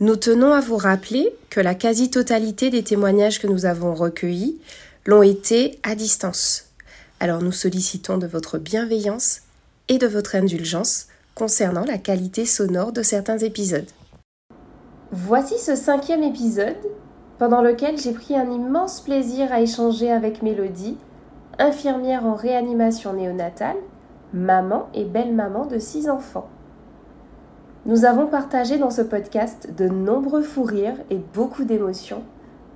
Nous tenons à vous rappeler que la quasi-totalité des témoignages que nous avons recueillis l'ont été à distance. Alors nous sollicitons de votre bienveillance et de votre indulgence concernant la qualité sonore de certains épisodes. Voici ce cinquième épisode pendant lequel j'ai pris un immense plaisir à échanger avec Mélodie, infirmière en réanimation néonatale, maman et belle-maman de six enfants. Nous avons partagé dans ce podcast de nombreux fous rires et beaucoup d'émotions,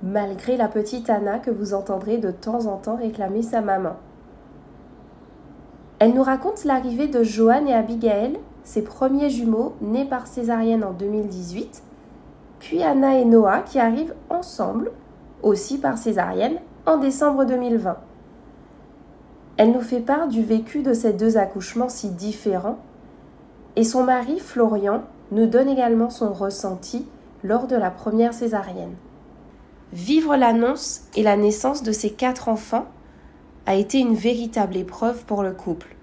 malgré la petite Anna que vous entendrez de temps en temps réclamer sa maman. Elle nous raconte l'arrivée de Joanne et Abigail, ses premiers jumeaux nés par césarienne en 2018, puis Anna et Noah qui arrivent ensemble, aussi par césarienne, en décembre 2020. Elle nous fait part du vécu de ces deux accouchements si différents, et son mari, Florian, nous donne également son ressenti lors de la première césarienne. Vivre l'annonce et la naissance de ces quatre enfants a été une véritable épreuve pour le couple,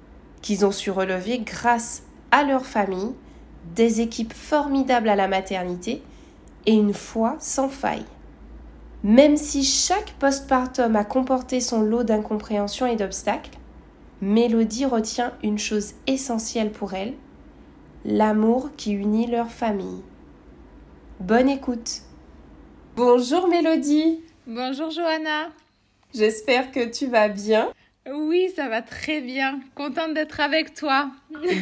qu'ils ont su relever grâce à leur famille, des équipes formidables à la maternité et une foi sans faille. Même si chaque postpartum a comporté son lot d'incompréhensions et d'obstacles, Mélodie retient une chose essentielle pour elle, l'amour qui unit leur famille. Bonne écoute. Bonjour Mélodie. Bonjour Johanna. J'espère que tu vas bien. Oui, ça va très bien. Contente d'être avec toi.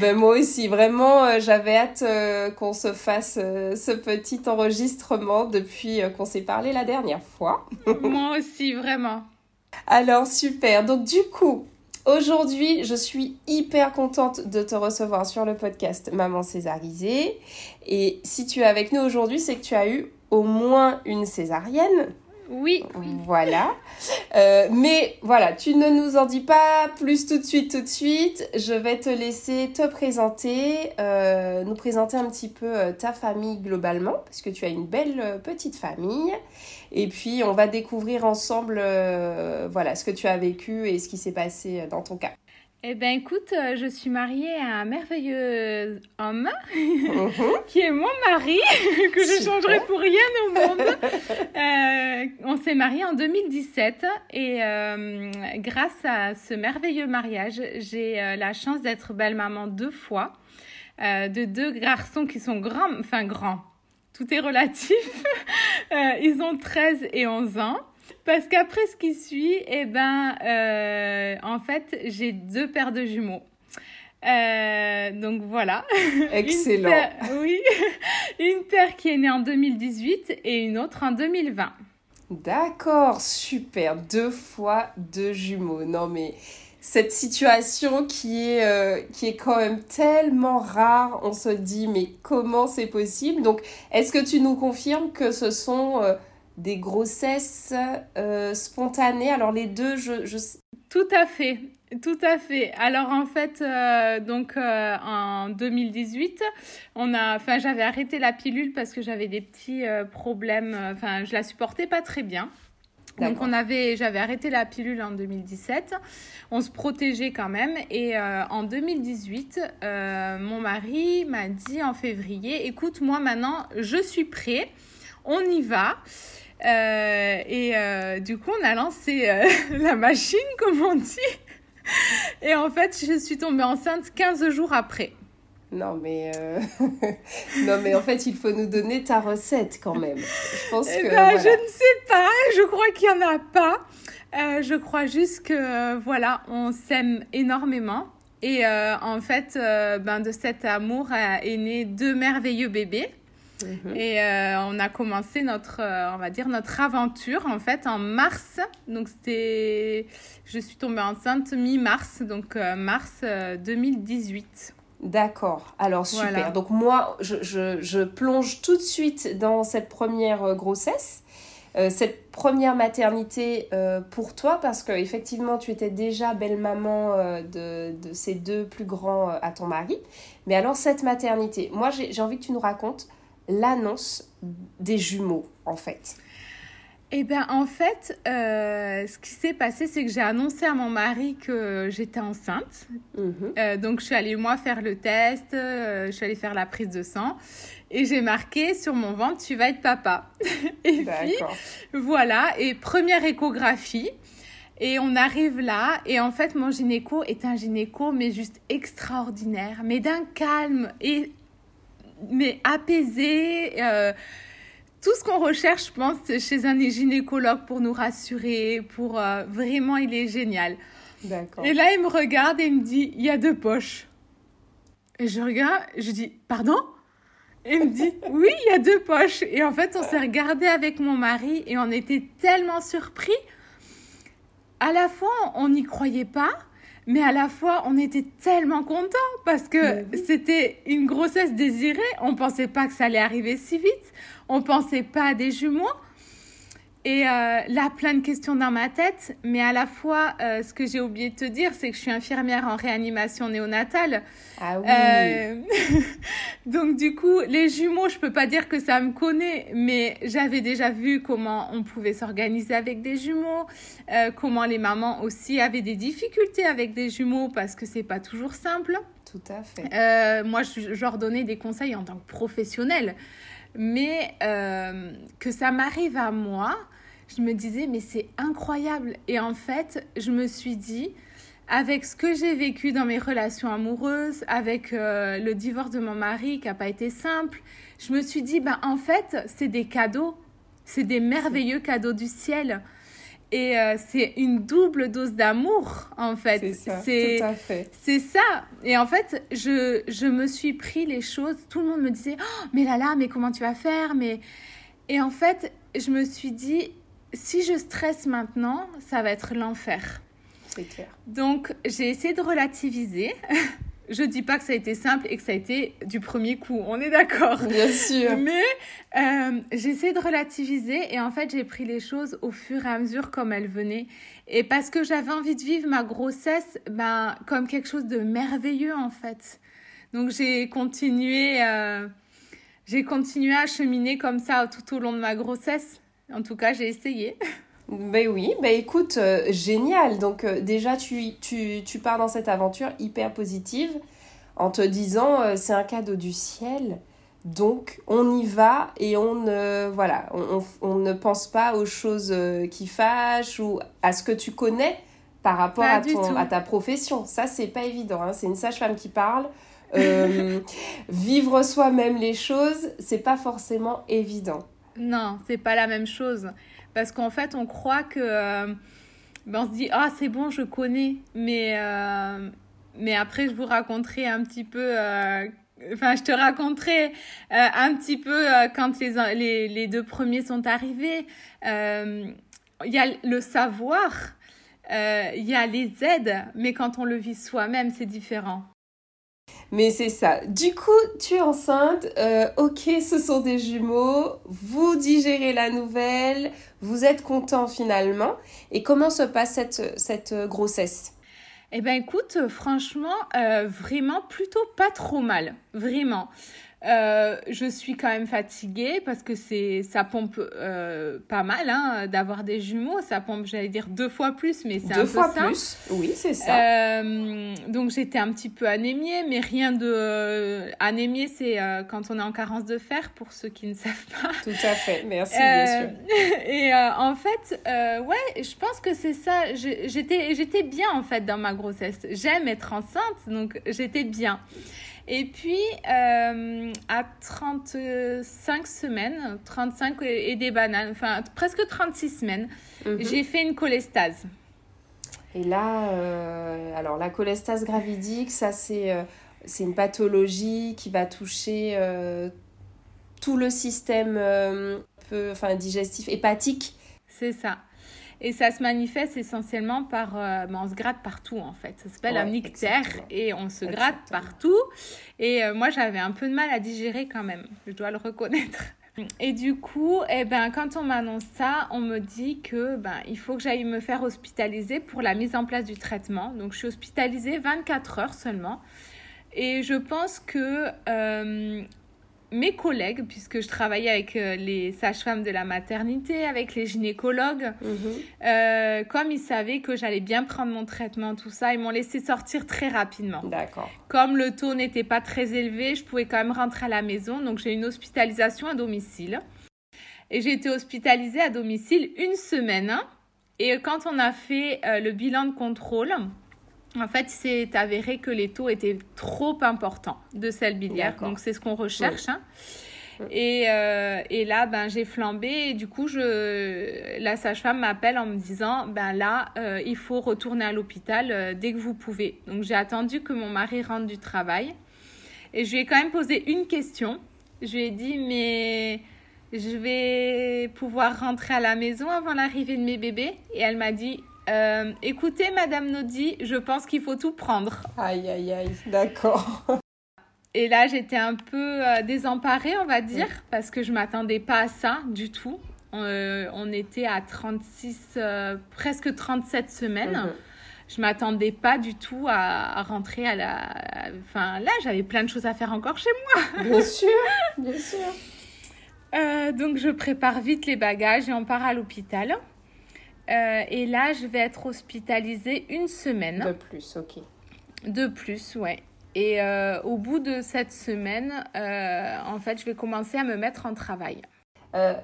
Ben, moi aussi, vraiment, euh, j'avais hâte euh, qu'on se fasse euh, ce petit enregistrement depuis qu'on s'est parlé la dernière fois. moi aussi, vraiment. Alors, super. Donc, du coup, aujourd'hui, je suis hyper contente de te recevoir sur le podcast Maman Césarisée. Et si tu es avec nous aujourd'hui, c'est que tu as eu au moins une césarienne. Oui. Voilà. Euh, mais voilà, tu ne nous en dis pas plus tout de suite, tout de suite. Je vais te laisser te présenter, euh, nous présenter un petit peu euh, ta famille globalement, parce que tu as une belle petite famille. Et puis, on va découvrir ensemble, voilà, ce que tu as vécu et ce qui s'est passé dans ton cas. Eh bien, écoute, euh, je suis mariée à un merveilleux homme mhm. qui est mon mari, que je changerai pour rien au monde. Euh, on s'est mariés en 2017 et euh, grâce à ce merveilleux mariage, j'ai la chance d'être belle-maman deux fois de deux garçons qui sont grands, enfin grands. Tout est relatif. ils ont 13 et 11 ans. Parce qu'après ce qui suit, eh ben, euh, en fait, j'ai deux paires de jumeaux. Euh, donc voilà. Excellent. oui, une paire qui est née en 2018 et une autre en 2020. D'accord, super. Deux fois deux jumeaux. Non mais cette situation qui est, euh, qui est quand même tellement rare, on se dit mais comment c'est possible? Donc est-ce que tu nous confirmes que ce sont des grossesses euh, spontanées. Alors les deux, je, je... Tout à fait, tout à fait. Alors en fait, euh, donc euh, en 2018, on a, enfin j'avais arrêté la pilule parce que j'avais des petits problèmes. Enfin, je la supportais pas très bien. Donc on avait, j'avais arrêté la pilule en 2017. On se protégeait quand même. Et en 2018, mon mari m'a dit en février, écoute, moi maintenant, je suis prêt. On y va. Euh, et euh, du coup, on a lancé euh, la machine, comme on dit. Et en fait, je suis tombée enceinte 15 jours après. Non, mais, non, mais en fait, il faut nous donner ta recette quand même. Je pense eh que. ben, Je ne sais pas, je crois qu'il n'y en a pas. Je crois juste que, voilà, on s'aime énormément. Et en fait, ben, de cet amour est né deux merveilleux bébés. Mhm. Et on a commencé notre, on va dire, notre aventure en fait en mars. Donc c'était, je suis tombée enceinte mi-mars, donc mars 2018. D'accord, alors super. Donc moi, je, je, je, plonge tout de suite dans cette première euh, grossesse, euh, cette première maternité euh, pour toi, parce que effectivement, tu étais déjà belle-maman de, de, ces deux plus grands à ton mari. Mais alors cette maternité, moi j'ai envie que tu nous racontes l'annonce des jumeaux, en fait. Eh bien, en fait, euh, ce qui s'est passé, c'est que j'ai annoncé à mon mari que j'étais enceinte. Mhm. Euh, donc, je suis allée, moi, faire le test, euh, je suis allée faire la prise de sang. Et j'ai marqué sur mon ventre, tu vas être papa. et puis, voilà. Et première échographie. Et on arrive là. Et en fait, mon gynéco est un gynéco, mais juste extraordinaire. Mais d'un calme et mais apaisé tout ce qu'on recherche, je pense, chez un gynécologue pour nous rassurer, pour euh, vraiment, il est génial. D'accord. Et là, il me regarde et il me dit, il y a deux poches. Et je regarde, je dis, pardon? Et il me dit, oui, il y a deux poches. Et en fait, on s'est regardé avec mon mari et on était tellement surpris. À la fois, on n'y croyait pas, mais à la fois, on était tellement contents parce que c'était une grossesse désirée. On pensait pas que ça allait arriver si vite. On pensait pas à des jumeaux. Et euh, là, plein de questions dans ma tête, mais à la fois, euh, ce que j'ai oublié de te dire, c'est que je suis infirmière en réanimation néonatale. Ah oui. Euh, donc du coup, les jumeaux, je peux pas dire que ça me connaît, mais j'avais déjà vu comment on pouvait s'organiser avec des jumeaux, comment les mamans aussi avaient des difficultés avec des jumeaux parce que c'est pas toujours simple. Tout à fait. moi, je, je leur donnais des conseils en tant que professionnelle mais que ça m'arrive à moi, je me disais, mais c'est incroyable. Et en fait, je me suis dit, avec ce que j'ai vécu dans mes relations amoureuses, avec euh, le divorce de mon mari qui n'a pas été simple, je me suis dit, ben, en fait, c'est des cadeaux. C'est des merveilleux cadeaux du ciel. Et euh, c'est une double dose d'amour, en fait. C'est ça, tout à fait. C'est ça. Et en fait, je, je me suis pris les choses. Tout le monde me disait, oh, mais là là, mais comment tu vas faire? Mais... Et en fait, je me suis dit, si je stresse maintenant, ça va être l'enfer. C'est clair. Donc, j'ai essayé de relativiser. je dis pas que ça a été simple et que ça a été du premier coup, on est d'accord. Bien sûr. Mais euh, j'ai essayé de relativiser et en fait j'ai pris les choses au fur et à mesure comme elles venaient. Et parce que j'avais envie de vivre ma grossesse ben, comme quelque chose de merveilleux en fait. Donc j'ai continué, euh, j'ai continué à cheminer comme ça tout au long de ma grossesse. En tout cas, j'ai essayé. Ben oui, ben écoute, euh, génial. Donc euh, déjà, tu, tu, tu, pars dans cette aventure hyper positive en te disant euh, c'est un cadeau du ciel. Donc on y va et on ne, voilà, on, on, ne pense pas aux choses qui fâchent ou à ce que tu connais par rapport à, ton, à ta profession. Ça, c'est pas évident. Hein. C'est une sage-femme qui parle. vivre soi-même les choses, c'est pas forcément évident. Non, c'est pas la même chose. Parce qu'en fait, on croit que. Euh, ben on se dit, ah, c'est bon, je connais. Mais, euh, mais après, je vous raconterai un petit peu. Euh, enfin, je te raconterai un petit peu quand les, les, les, deux premiers sont arrivés. Il y a le savoir, il y a les aides, mais quand on le vit soi-même, c'est différent. Mais c'est ça. Du coup, tu es enceinte. Euh, ok, ce sont des jumeaux. Vous digérez la nouvelle. Vous êtes content finalement. Et comment se passe cette, cette grossesse? Eh bien, écoute, franchement, euh, vraiment plutôt pas trop mal. Vraiment. Euh, je suis quand même fatiguée parce que c'est ça pompe euh, pas mal hein, d'avoir des jumeaux. Ça pompe, j'allais dire deux fois plus, mais c'est un peu fois plus. Oui, c'est ça. Euh, donc j'étais un petit peu anémiée, mais rien de anémiée, c'est quand on est en carence de fer pour ceux qui ne savent pas. Tout à fait. Merci bien sûr. Et en fait, ouais, je pense que c'est ça. J'étais j'étais bien en fait dans ma grossesse. J'aime être enceinte, donc j'étais bien. Et puis, euh, à 35 semaines, 35 et, des bananes, enfin presque 36 semaines, mhm. j'ai fait une cholestase. Et là, euh, alors la cholestase gravidique, ça c'est euh, c'est une pathologie qui va toucher tout le système peu, enfin, digestif, hépatique. C'est ça. Et ça se manifeste essentiellement par. Euh, ben, on se gratte partout en fait. Ça s'appelle un ictère et on se gratte partout. Et euh, moi j'avais un peu de mal à digérer quand même, je dois le reconnaître. Et du coup, eh ben, quand on m'annonce ça, on me dit que ben, il faut que j'aille me faire hospitaliser pour la mise en place du traitement. Donc je suis hospitalisée 24 heures seulement. Et je pense que euh, mes collègues, puisque je travaillais avec euh, les sages-femmes de la maternité, avec les gynécologues, mhm. euh, comme ils savaient que j'allais bien prendre mon traitement, tout ça, ils m'ont laissé sortir très rapidement. D'accord. Comme le taux n'était pas très élevé, je pouvais quand même rentrer à la maison, donc j'ai une hospitalisation à domicile. Et j'ai été hospitalisée à domicile une semaine. Et quand on a fait euh, le bilan de contrôle, en fait, c'est avéré que les taux étaient trop importants de sel biliaire. Donc, c'est ce qu'on recherche. Hein. Et, euh, et, là, ben, j'ai flambé et du coup, je, la sage-femme m'appelle en me disant, ben là, euh, il faut retourner à l'hôpital euh, dès que vous pouvez. Donc, j'ai attendu que mon mari rentre du travail et je lui ai quand même posé une question. Je lui ai dit, mais je vais pouvoir rentrer à la maison avant l'arrivée de mes bébés? Et elle m'a dit, euh, écoutez, Madame Nodi, je pense qu'il faut tout prendre. Aïe, aïe, aïe, d'accord. Et là, j'étais un peu euh, désemparée, on va dire, parce que je m'attendais pas à ça du tout. Euh, on était à 36, presque 37 semaines. Je mhm. Je m'attendais pas du tout à, rentrer à la. Enfin, là, j'avais plein de choses à faire encore chez moi. Bien sûr, bien sûr. donc, je prépare vite les bagages et on part à l'hôpital. Euh, et là, je vais être hospitalisée une semaine. De plus, ok. De plus, ouais. Et euh, au bout de cette semaine, euh, en fait, je vais commencer à me mettre en travail.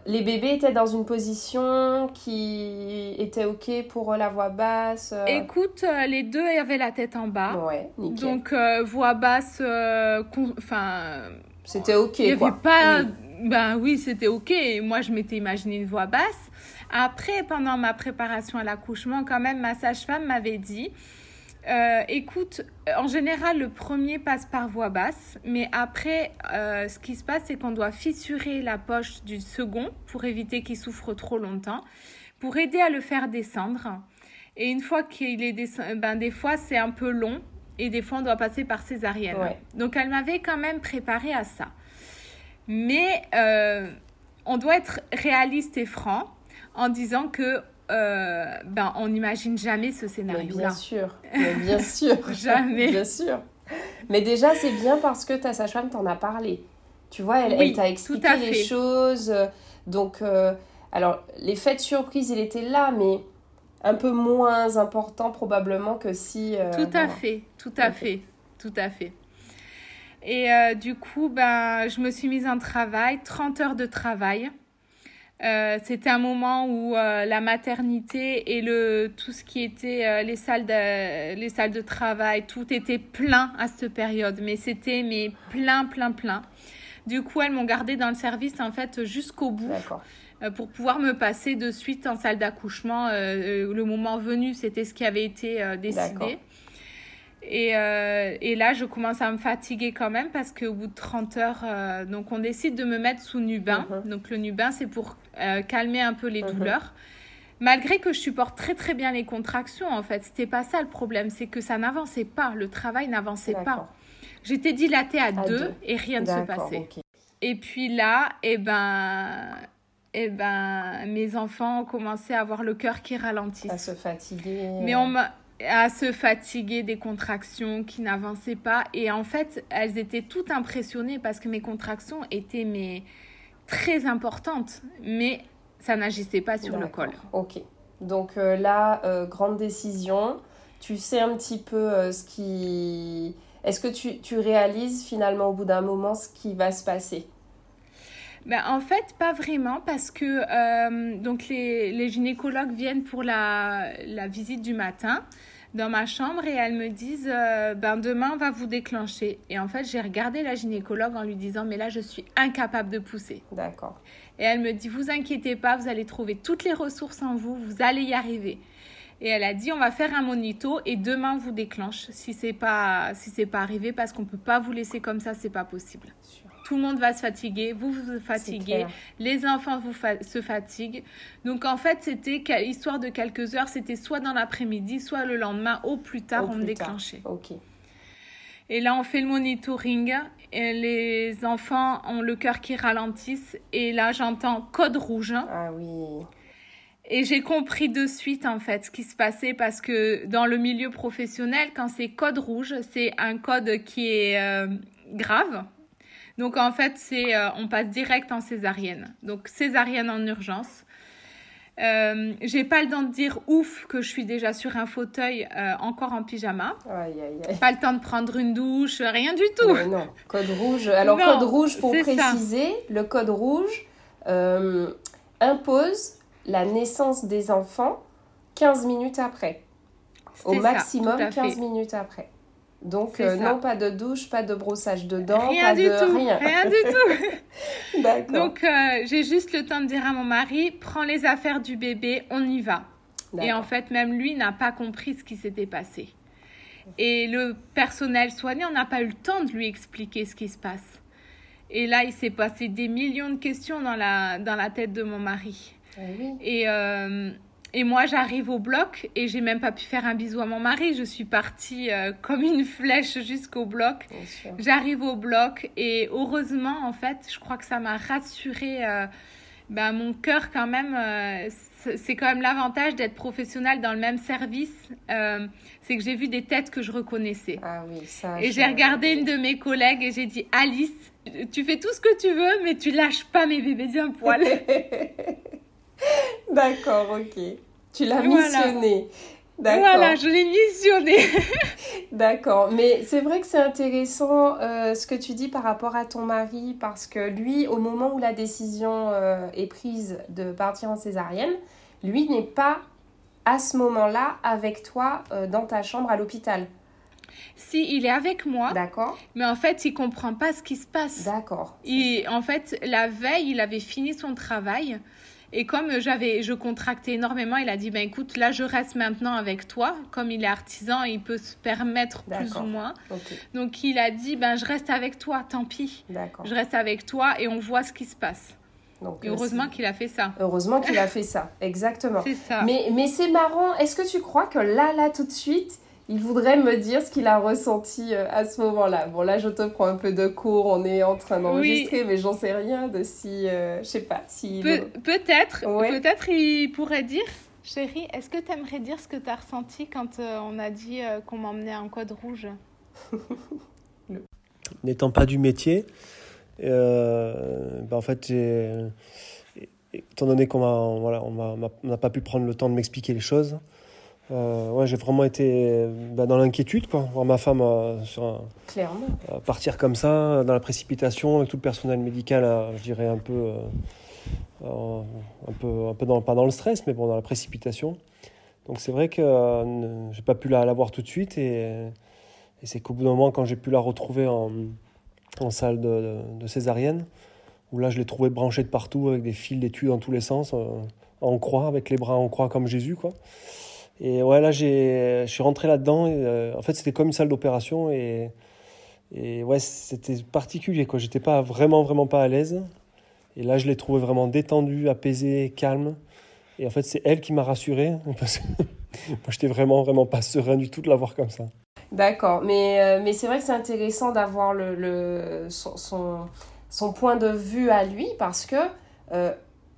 les bébés étaient dans une position qui était ok pour la voix basse Écoute, les deux avaient la tête en bas. Ouais, nickel. Donc, voix basse, enfin... C'était ok, il y avait pas... Ben oui, c'était ok. Moi, je m'étais imaginé une voix basse. Après, pendant ma préparation à l'accouchement, quand même, ma sage-femme m'avait dit, euh, écoute, en général, le premier passe par voix basse, mais après, euh, ce qui se passe, c'est qu'on doit fissurer la poche du second pour éviter qu'il souffre trop longtemps, pour aider à le faire descendre. Et une fois qu'il est descendu, ben, des fois, c'est un peu long, et des fois, on doit passer par césarienne. Donc, elle m'avait quand même préparé à ça. Mais euh, on doit être réaliste et franc en disant que euh, ben, on n'imagine jamais ce scénario-là. Bien sûr, bien sûr. jamais. Bien sûr. Mais déjà, c'est bien parce que ta sage-femme t'en a parlé. Tu vois, elle, t'a expliqué les choses. Donc, euh, alors, l'effet de surprise, il était là, mais un peu moins important probablement que si... Euh, tout à fait, tout à fait, tout à fait. Et du coup, ben, je me suis mise en travail, 30 heures de travail. Euh, c'était un moment où euh, la maternité et le tout ce qui était euh, les salles de les salles de travail tout était plein à cette période. Mais c'était mais plein plein plein. Du coup elles m'ont gardé dans le service en fait jusqu'au bout pour pouvoir me passer de suite en salle d'accouchement. Le moment venu c'était ce qui avait été décidé. Et, euh, et, là, je commence à me fatiguer quand même parce qu'au bout de 30 heures, euh, donc on décide de me mettre sous Nubin. Uh-huh. Donc le Nubin, c'est pour euh, calmer un peu les uh-huh. douleurs. Malgré que je supporte très très bien les contractions, en fait, c'était pas ça le problème, c'est que ça n'avançait pas, le travail n'avançait pas. J'étais dilatée à, deux, et rien ne se passait. Et puis là, eh ben, eh ben, mes enfants ont commencé à avoir le cœur qui ralentit. À se fatiguer. Mais on m'a à se fatiguer des contractions qui n'avançaient pas. Et en fait, elles étaient toutes impressionnées parce que mes contractions étaient mais, très importantes, mais ça n'agissait pas sur le col. Ok. Donc euh, là, euh, grande décision. Tu sais un petit peu euh, ce qui... Est-ce que tu, tu réalises finalement au bout d'un moment ce qui va se passer? Ben, en fait, pas vraiment, parce que donc les, les gynécologues viennent pour la, la visite du matin. Dans ma chambre et elles me disent euh, ben demain on va vous déclencher. Et en fait, j'ai regardé la gynécologue en lui disant mais là je suis incapable de pousser. D'accord. Et elle me dit vous inquiétez pas, vous allez trouver toutes les ressources en vous, vous allez y arriver. Et elle a dit on va faire un monito et demain on vous déclenche si c'est pas si c'est pas arrivé parce qu'on peut pas vous laisser comme ça, c'est pas possible. Tout le monde va se fatiguer, vous vous fatiguez, les enfants vous se fatiguent. Donc en fait, c'était histoire de quelques heures, c'était soit dans l'après-midi, soit le lendemain, au plus tard, on me déclenchait. Ok. Et là, on fait le monitoring. Et les enfants ont le cœur qui ralentisse. Et là, j'entends code rouge. Ah oui. Et j'ai compris de suite en fait ce qui se passait parce que dans le milieu professionnel, quand c'est code rouge, c'est un code qui est euh, grave. Donc en fait, c'est euh, on passe direct en césarienne. Donc césarienne en urgence. Euh, j'ai pas le temps de dire ouf que je suis déjà sur un fauteuil euh, encore en pyjama. Aïe, aïe, aïe. Pas le temps de prendre une douche, rien du tout. non, code rouge. Alors code rouge pour préciser, le code rouge impose la naissance des enfants 15 minutes après. Au maximum 15 minutes après. Donc, euh, non, pas de douche, pas de brossage de dents, rien pas du de tout, rien. Rien du tout. Donc, euh, j'ai juste le temps de dire à mon mari prends les affaires du bébé, on y va. Et en fait, même lui n'a pas compris ce qui s'était passé. Et le personnel soignant n'a pas eu le temps de lui expliquer ce qui se passe. Et là, il s'est passé des millions de questions dans la, dans la tête de mon mari. Ah oui. Et. Euh, et moi, j'arrive au bloc et j'ai même pas pu faire un bisou à mon mari. Je suis partie euh, comme une flèche jusqu'au bloc. J'arrive au bloc et heureusement, en fait, je crois que ça m'a rassuré. Euh, ben, mon cœur, quand même, euh, c'est quand même l'avantage d'être professionnel dans le même service. c'est que j'ai vu des têtes que je reconnaissais. Ah oui, ça. Et j'ai regardé une de mes collègues et j'ai dit Alice, tu fais tout ce que tu veux, mais tu lâches pas mes bébés d'un poil. D'accord, ok. Tu l'as missionné. Voilà, je l'ai missionné. D'accord, mais c'est vrai que c'est intéressant euh, ce que tu dis par rapport à ton mari, parce que lui, au moment où la décision euh, est prise de partir en césarienne, lui n'est pas à ce moment-là avec toi euh, dans ta chambre à l'hôpital. Si, il est avec moi. D'accord. Mais en fait, il comprend pas ce qui se passe. D'accord. Et en fait, la veille, il avait fini son travail. Et comme j'avais, je contractais énormément, il a dit ben écoute, là je reste maintenant avec toi. Comme il est artisan, il peut se permettre plus ou moins. Donc il a dit ben je reste avec toi, tant pis. Je reste avec toi et on voit ce qui se passe. Donc, heureusement qu'il a fait ça. Heureusement qu'il a fait ça, exactement. Ça. Mais, mais c'est marrant, est-ce que tu crois que là, là, tout de suite, il voudrait me dire ce qu'il a ressenti euh, à ce moment-là. Bon, là, je te prends un peu de cours, on est en train d'enregistrer, mais j'en sais rien de si, euh, je sais pas, si... peut-être, peut-être il pourrait dire, chérie, est-ce que tu aimerais dire ce que tu as ressenti quand euh, on a dit qu'on m'emmenait en code rouge? N'étant pas du métier, bah, en fait, j'ai... Étant donné qu'on voilà, n'a pas pu prendre le temps de m'expliquer les choses, euh, ouais, j'ai vraiment été bah, dans l'inquiétude, quoi. Voir ma femme euh, sur partir comme ça, dans la précipitation, avec tout le personnel médical, je dirais un peu, euh, un peu, un peu dans, pas dans le stress, mais bon, dans la précipitation. Donc c'est vrai que j'ai pas pu la, la, voir tout de suite, et, c'est qu'au bout d'un moment, quand j'ai pu la retrouver en, en salle de, de, césarienne, où là je l'ai trouvée branchée de partout avec des fils d'études dans tous les sens, en croix, avec les bras en croix comme Jésus, quoi. Et ouais, là, je suis rentré là-dedans. Euh, en fait, c'était comme une salle d'opération. Et, et ouais, c'était particulier. quoi. J'étais pas vraiment, vraiment pas à l'aise. Et là, je l'ai trouvé vraiment détendu, apaisé, calme. Et en fait, c'est elle qui m'a rassuré. Parce que moi, j'étais vraiment, vraiment pas serein du tout de la voir comme ça. D'accord. Mais, euh, mais c'est vrai que c'est intéressant d'avoir le, le, son, son, point de vue à lui parce que. Euh,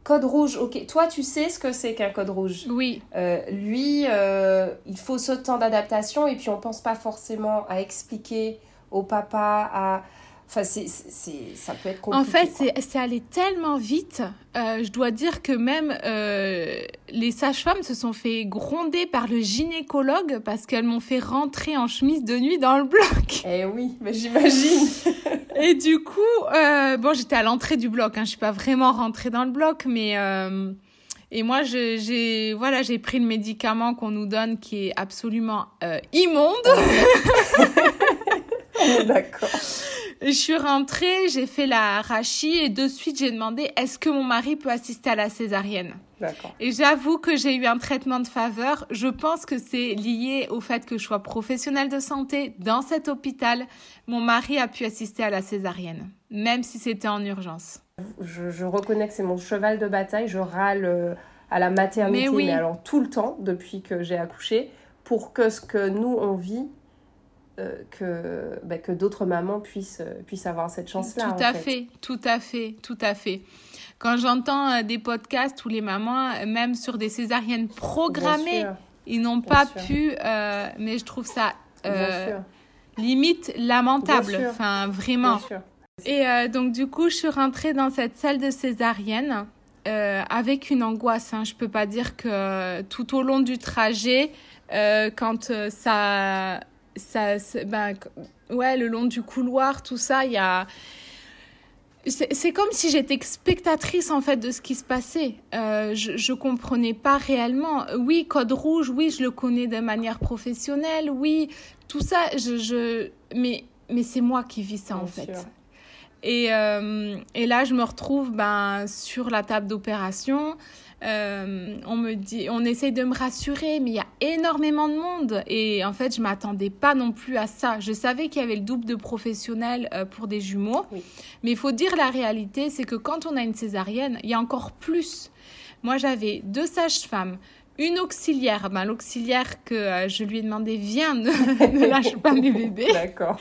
Code rouge, ok. Toi, tu sais ce que c'est qu'un code rouge? Oui. Euh, lui, euh, il faut ce temps d'adaptation et puis on pense pas forcément à expliquer au papa, à Enfin, ça peut être compliqué. En fait, c'est, allé tellement vite. Euh, je dois dire que même euh, les sages-femmes se sont fait gronder par le gynécologue parce qu'elles m'ont fait rentrer en chemise de nuit dans le bloc. Eh oui, mais j'imagine. Et du coup, euh, bon, j'étais à l'entrée du bloc. Hein, je suis pas vraiment rentrée dans le bloc, mais Et moi, j'ai voilà, j'ai pris le médicament qu'on nous donne qui est absolument euh, immonde. D'accord. Je suis rentrée, j'ai fait la rachie et de suite j'ai demandé est-ce que mon mari peut assister à la césarienne? D'accord. Et j'avoue que j'ai eu un traitement de faveur. Je pense que c'est lié au fait que je sois professionnelle de santé dans cet hôpital. Mon mari a pu assister à la césarienne, même si c'était en urgence. Je, reconnais que c'est mon cheval de bataille. Je râle euh, à la maternité, mais, mais alors tout le temps depuis que j'ai accouché, pour que ce que nous on vit euh, que, bah, que d'autres mamans puissent, euh, puissent avoir cette chance-là. Tout à fait. tout à fait, tout à fait. Quand j'entends euh, des podcasts où les mamans, même sur des césariennes programmées, ils n'ont pas pu, mais je trouve ça limite lamentable. Enfin, vraiment. Et donc, du coup, je suis rentrée dans cette salle de césarienne. avec une angoisse. Hein. Je peux pas dire que tout au long du trajet, quand ça ça, ben, ouais, le long du couloir, tout ça, il y a. C'est comme si j'étais spectatrice en fait de ce qui se passait. Euh, je, je comprenais pas réellement. Oui, code rouge, oui, je le connais de manière professionnelle, oui, tout ça, je, je... mais, mais c'est moi qui vis ça en fait. Et, euh, et là, je me retrouve ben, sur la table d'opération. Euh, on me dit, on essaye de me rassurer, mais il y a énormément de monde. Et en fait, je m'attendais pas non plus à ça. Je savais qu'il y avait le double de professionnels euh, pour des jumeaux. Mais il faut dire la réalité, c'est que quand on a une césarienne, il y a encore plus. Moi, j'avais deux sages-femmes, une auxiliaire. Ben, l'auxiliaire que euh, je lui ai demandé, viens, ne, ne lâche pas mes bébés. D'accord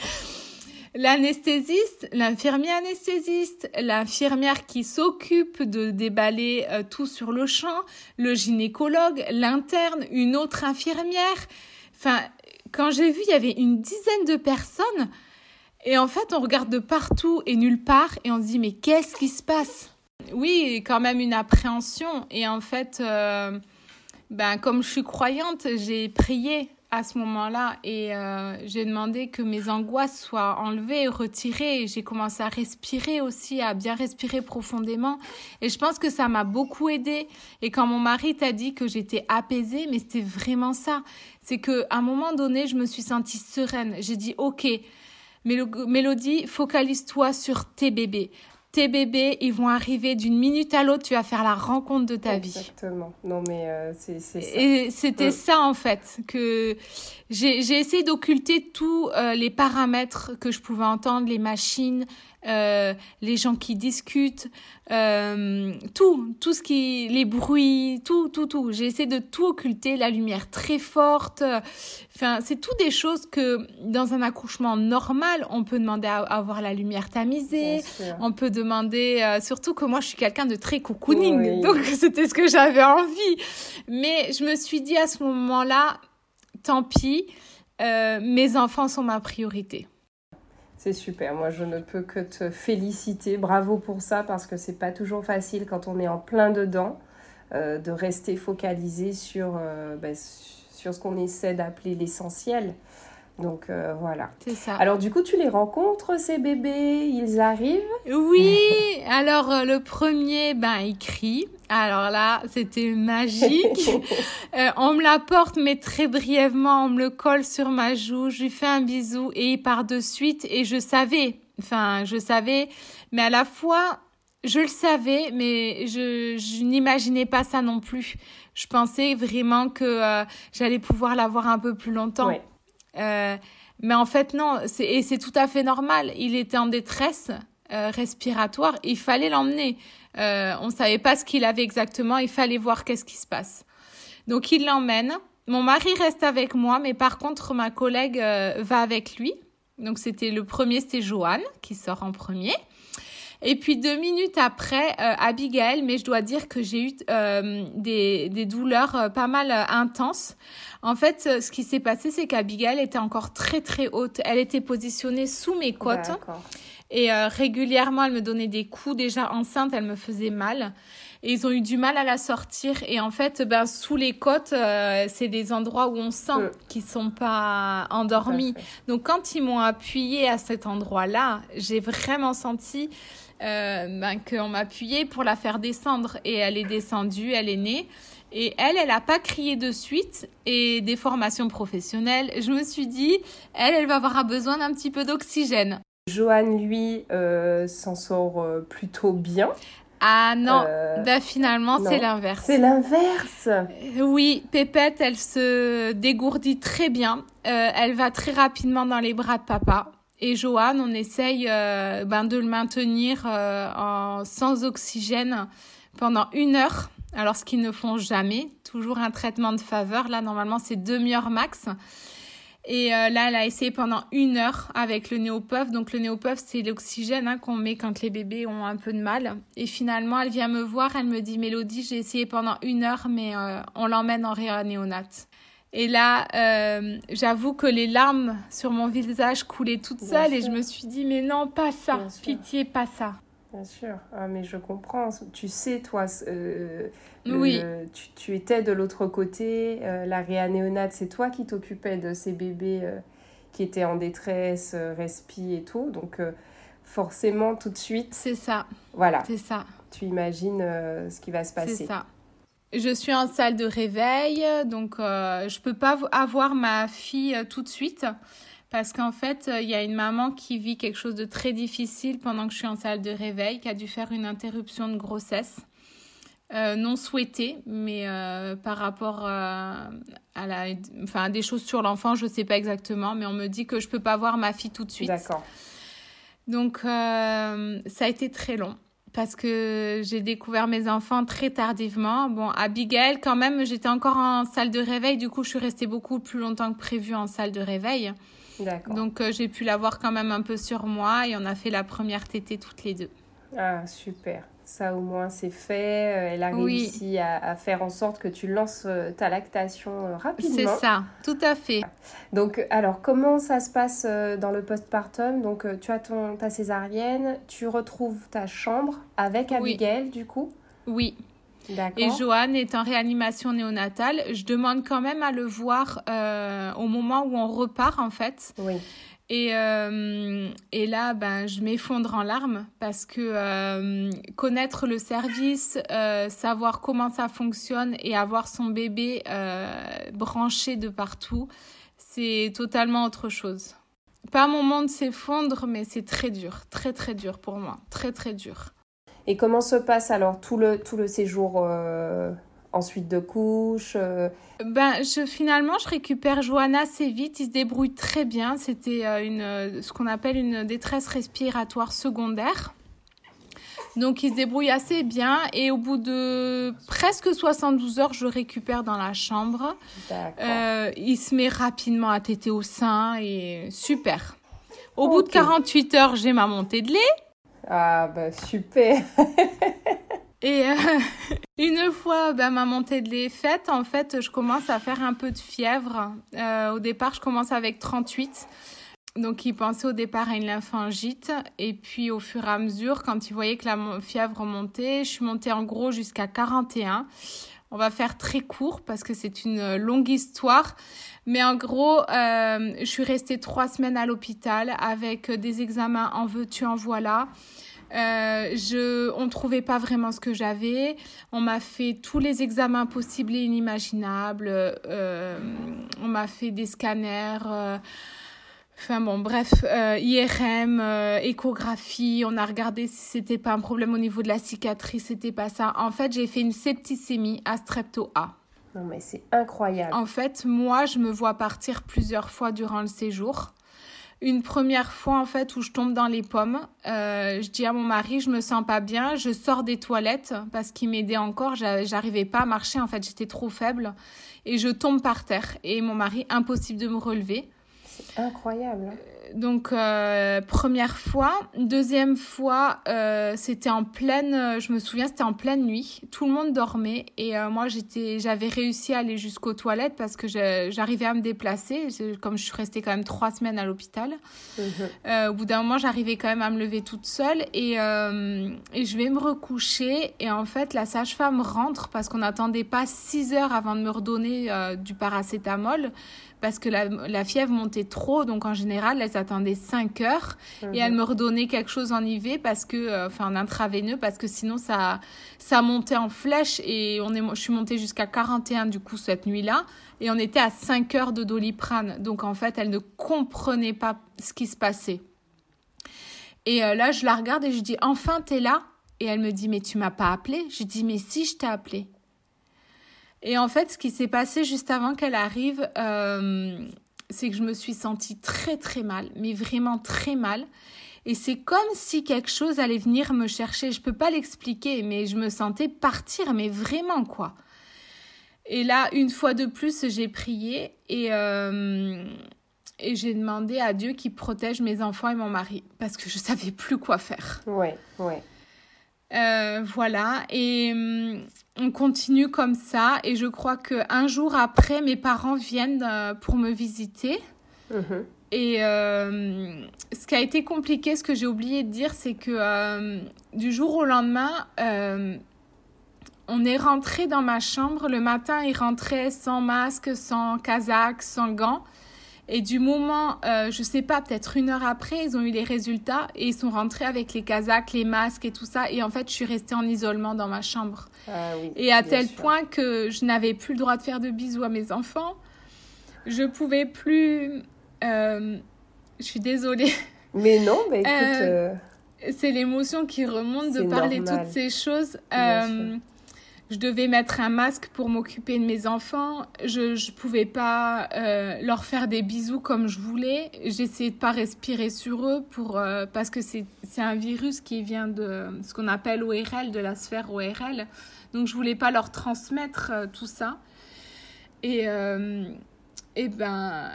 l'anesthésiste, l'infirmière anesthésiste, l'infirmière qui s'occupe de déballer euh, tout sur le champ, le gynécologue, l'interne, une autre infirmière. Enfin, quand j'ai vu, il y avait une dizaine de personnes. Et en fait, on regarde de partout et nulle part et on se dit, mais qu'est-ce qui se passe? Oui, quand même une appréhension. Et en fait, euh, ben, comme je suis croyante, j'ai prié à ce moment-là et euh, j'ai demandé que mes angoisses soient enlevées, retirées. J'ai commencé à respirer aussi, à bien respirer profondément. Et je pense que ça m'a beaucoup aidé. Et quand mon mari t'a dit que j'étais apaisée, mais c'était vraiment ça. C'est que à un moment donné, je me suis sentie sereine. J'ai dit, OK, Mélodie, focalise-toi sur tes bébés tes bébés, ils vont arriver d'une minute à l'autre, tu vas faire la rencontre de ta vie. Exactement. Non, mais euh, c'est ça. Et c'était ça, en fait, que j'ai essayé d'occulter tous euh, les paramètres que je pouvais entendre, les machines, euh, les gens qui discutent, euh, tout, tout ce qui, les bruits, tout, tout, tout. J'ai essayé de tout occulter, la lumière très forte. Enfin, c'est tout des choses que dans un accouchement normal, on peut demander à, avoir la lumière tamisée. On peut demander, euh, surtout que moi, je suis quelqu'un de très cocooning, donc c'était ce que j'avais envie. Mais je me suis dit à ce moment-là, tant pis, mes enfants sont ma priorité. C'est super. Moi, je ne peux que te féliciter. Bravo pour ça parce que c'est pas toujours facile quand on est en plein dedans euh, de rester focalisé sur, euh, ben, sur ce qu'on essaie d'appeler l'essentiel. Donc euh, voilà. C'est ça. Alors du coup, tu les rencontres, ces bébés? Ils arrivent? Oui. Alors euh, le premier, ben, il crie. Alors là, c'était magique. euh, on me l'apporte, mais très brièvement, on me le colle sur ma joue. Je lui fais un bisou et il part de suite. Et je savais, enfin, je savais, mais à la fois, je le savais, mais je, je n'imaginais pas ça non plus. Je pensais vraiment que j'allais pouvoir l'avoir un peu plus longtemps. Euh, mais en fait, non, et c'est tout à fait normal. Il était en détresse euh, respiratoire, il fallait l'emmener. Euh, on ne savait pas ce qu'il avait exactement, il fallait voir qu'est-ce qui se passe. Donc il l'emmène. Mon mari reste avec moi, mais par contre, ma collègue va avec lui. Donc c'était le premier, c'était Joanne qui sort en premier. Et puis deux minutes après, euh, Abigail, mais je dois dire que j'ai eu euh, des, des, douleurs euh, pas mal intenses. En fait, ce qui s'est passé, c'est qu'Abigail était encore très très haute. Elle était positionnée sous mes côtes. Et régulièrement, elle me donnait des coups. Déjà enceinte, elle me faisait mal. et ils ont eu du mal à la sortir. Et en fait, ben, sous les côtes, euh, c'est des endroits où on sent mm. qu'ils sont pas endormis. Donc, quand ils m'ont appuyé à cet endroit-là, j'ai vraiment senti euh, ben, qu'on m'appuyait pour la faire descendre. Et elle est descendue, elle est née. Et elle, elle n'a pas crié de suite. Et des formations professionnelles, je me suis dit, elle, elle va avoir besoin d'un petit peu d'oxygène. Joanne, lui, euh, s'en sort euh, plutôt bien. Ah non, euh, bah, finalement c'est l'inverse. C'est l'inverse. Oui, Pépette, elle se dégourdit très bien. elle va très rapidement dans les bras de papa. Et Joanne, on essaye ben, de le maintenir en, sans oxygène pendant une heure. Alors ce qu'ils ne font jamais, toujours un traitement de faveur. Là, normalement, c'est demi-heure max. Et euh, là, elle a essayé pendant une heure avec le néopuff. Donc le néopuff, c'est l'oxygène hein, qu'on met quand les bébés ont un peu de mal. Et finalement, elle vient me voir, elle me dit, Mélodie, j'ai essayé pendant une heure, mais euh, on l'emmène en néonate. Et là, euh, j'avoue que les larmes sur mon visage coulaient toutes seules et je me suis dit, mais non, pas ça, pitié, pas ça. Bien sûr, ah, mais je comprends. Tu sais, toi, euh, oui. tu, étais de l'autre côté. Euh, la réanéonate, c'est toi qui t'occupais de ces bébés qui étaient en détresse, respi et tout. Donc, forcément, tout de suite. C'est ça. Voilà. C'est ça. Tu imagines ce qui va se passer. C'est ça. Je suis en salle de réveil, donc je peux pas avoir ma fille tout de suite. Parce qu'en fait, il y a une maman qui vit quelque chose de très difficile pendant que je suis en salle de réveil, qui a dû faire une interruption de grossesse. Euh, non souhaitée, mais euh, par rapport euh, à, la, enfin, des choses sur l'enfant, je ne sais pas exactement, mais on me dit que je ne peux pas voir ma fille tout de suite. D'accord. Donc, ça a été très long parce que j'ai découvert mes enfants très tardivement. Bon, Abigail, quand même, j'étais encore en salle de réveil, du coup, je suis restée beaucoup plus longtemps que prévu en salle de réveil. Donc euh, j'ai pu l'avoir quand même un peu sur moi et on a fait la première tétée toutes les deux. Ah super, ça au moins c'est fait. Euh, elle a réussi à, faire en sorte que tu lances euh, ta lactation rapidement. C'est ça, tout à fait. Donc alors comment ça se passe dans le postpartum? Donc tu as ton, ta césarienne, tu retrouves ta chambre avec Abigail du coup? Oui, et Johan est en réanimation néonatale. Je demande quand même à le voir euh, au moment où on repart, en fait. Oui. Et, euh, et là, ben, je m'effondre en larmes parce que euh, connaître le service, savoir comment ça fonctionne et avoir son bébé branché de partout, c'est totalement autre chose. Pas mon monde s'effondre, mais c'est très dur, très très dur pour moi, très très dur. Et comment se passe alors tout le, tout le séjour euh, ensuite de couche euh? ben, je, Finalement, je récupère Johanna assez vite. Il se débrouille très bien. C'était euh, une, ce qu'on appelle une détresse respiratoire secondaire. Donc, il se débrouille assez bien. Et au bout de presque 72 heures, je récupère dans la chambre. il se met rapidement à téter au sein et super. Au bout de 48 heures, j'ai ma montée de lait. Ah bah super Et euh, une fois bah, ma montée de lait faite, en fait, je commence à faire un peu de fièvre. Euh, au départ, je commence avec 38. Donc, il pensait au départ à une lymphangite. Et puis, au fur et à mesure, quand il voyait que la fièvre montait, je suis montée en gros jusqu'à 41. On va faire très court parce que c'est une longue histoire. Mais en gros, euh, je suis restée trois semaines à l'hôpital avec des examens en veux-tu, en voilà. Euh, je, on ne trouvait pas vraiment ce que j'avais. On m'a fait tous les examens possibles et inimaginables. Euh, on m'a fait des scanners. Euh, enfin bon, bref, IRM, échographie. On a regardé si c'était pas un problème au niveau de la cicatrice. C'était pas ça. En fait, j'ai fait une septicémie à strepto A. Non mais c'est incroyable. En fait, moi, je me vois partir plusieurs fois durant le séjour une première fois en fait où je tombe dans les pommes. Euh, je dis à mon mari, je me sens pas bien, je sors des toilettes parce qu'il m'aidait encore, j'arrivais pas à marcher en fait, j'étais trop faible et je tombe par terre et mon mari impossible de me relever. C'est incroyable. Hein. Donc, euh, première fois. Deuxième fois, euh, c'était en pleine, euh, je me souviens, c'était en pleine nuit. Tout le monde dormait et moi, j'étais, j'avais réussi à aller jusqu'aux toilettes parce que j'arrivais à me déplacer. Comme je suis restée quand même trois semaines à l'hôpital. Mhm. au bout d'un moment, j'arrivais quand même à me lever toute seule et, et je vais me recoucher. Et en fait, la sage-femme rentre parce qu'on n'attendait pas six heures avant de me redonner du paracétamol parce que la, fièvre montait trop. Donc, en général, elle s'attendait 5 heures et elle mhm. me redonnait quelque chose en IV parce que, euh, enfin, en intraveineux, parce que sinon, ça, ça montait en flèche et on est, je suis montée jusqu'à 41 du coup cette nuit-là et on était à 5 heures de doliprane. Donc, en fait, elle ne comprenait pas ce qui se passait. Et euh, là, je la regarde et je dis, enfin, t'es là? Et elle me dit, mais tu m'as pas appelé Je dis, mais si, je t'ai appelé. Et en fait, ce qui s'est passé juste avant qu'elle arrive, euh, c'est que je me suis sentie très très mal, mais vraiment très mal. Et c'est comme si quelque chose allait venir me chercher. Je peux pas l'expliquer, mais je me sentais partir, mais vraiment quoi. Et là, une fois de plus, j'ai prié et, euh, et j'ai demandé à Dieu qu'il protège mes enfants et mon mari parce que je savais plus quoi faire. Ouais, ouais. Euh, voilà, et hum, on continue comme ça. Et je crois qu'un jour après, mes parents viennent euh, pour me visiter. Mhm. Et euh, ce qui a été compliqué, ce que j'ai oublié de dire, c'est que du jour au lendemain, on est rentré dans ma chambre. Le matin, ils rentraient sans masque, sans casaque, sans gants. Et du moment, euh, je sais pas, peut-être une heure après, ils ont eu les résultats et ils sont rentrés avec les casaques, les masques et tout ça. Et en fait, je suis restée en isolement dans ma chambre. Ah et à tel point que je n'avais plus le droit de faire de bisous à mes enfants. Je pouvais plus. Euh, je suis désolée. Mais non, bah écoute. Euh, c'est l'émotion qui remonte de parler toutes ces choses. Euh, je devais mettre un masque pour m'occuper de mes enfants. Je ne pouvais pas euh, leur faire des bisous comme je voulais. J'essayais de pas respirer sur eux pour, euh, parce que c'est un virus qui vient de ce qu'on appelle ORL, de la sphère ORL. Donc je voulais pas leur transmettre euh, tout ça. Et, et ben,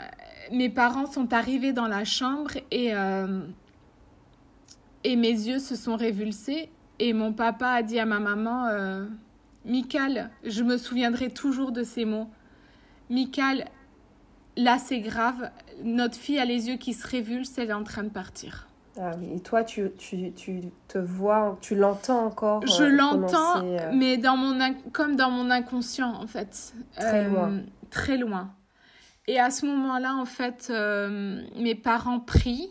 mes parents sont arrivés dans la chambre et, et mes yeux se sont révulsés. Et mon papa a dit à ma maman Michael, je me souviendrai toujours de ces mots. Michael, là c'est grave, notre fille a les yeux qui se révulsent, elle est en train de partir. Ah oui, et toi tu, tu, tu te vois, tu l'entends encore Je euh, l'entends, euh, mais dans mon comme dans mon inconscient en fait. Très euh, loin. Très loin. Et à ce moment-là, en fait, mes parents prient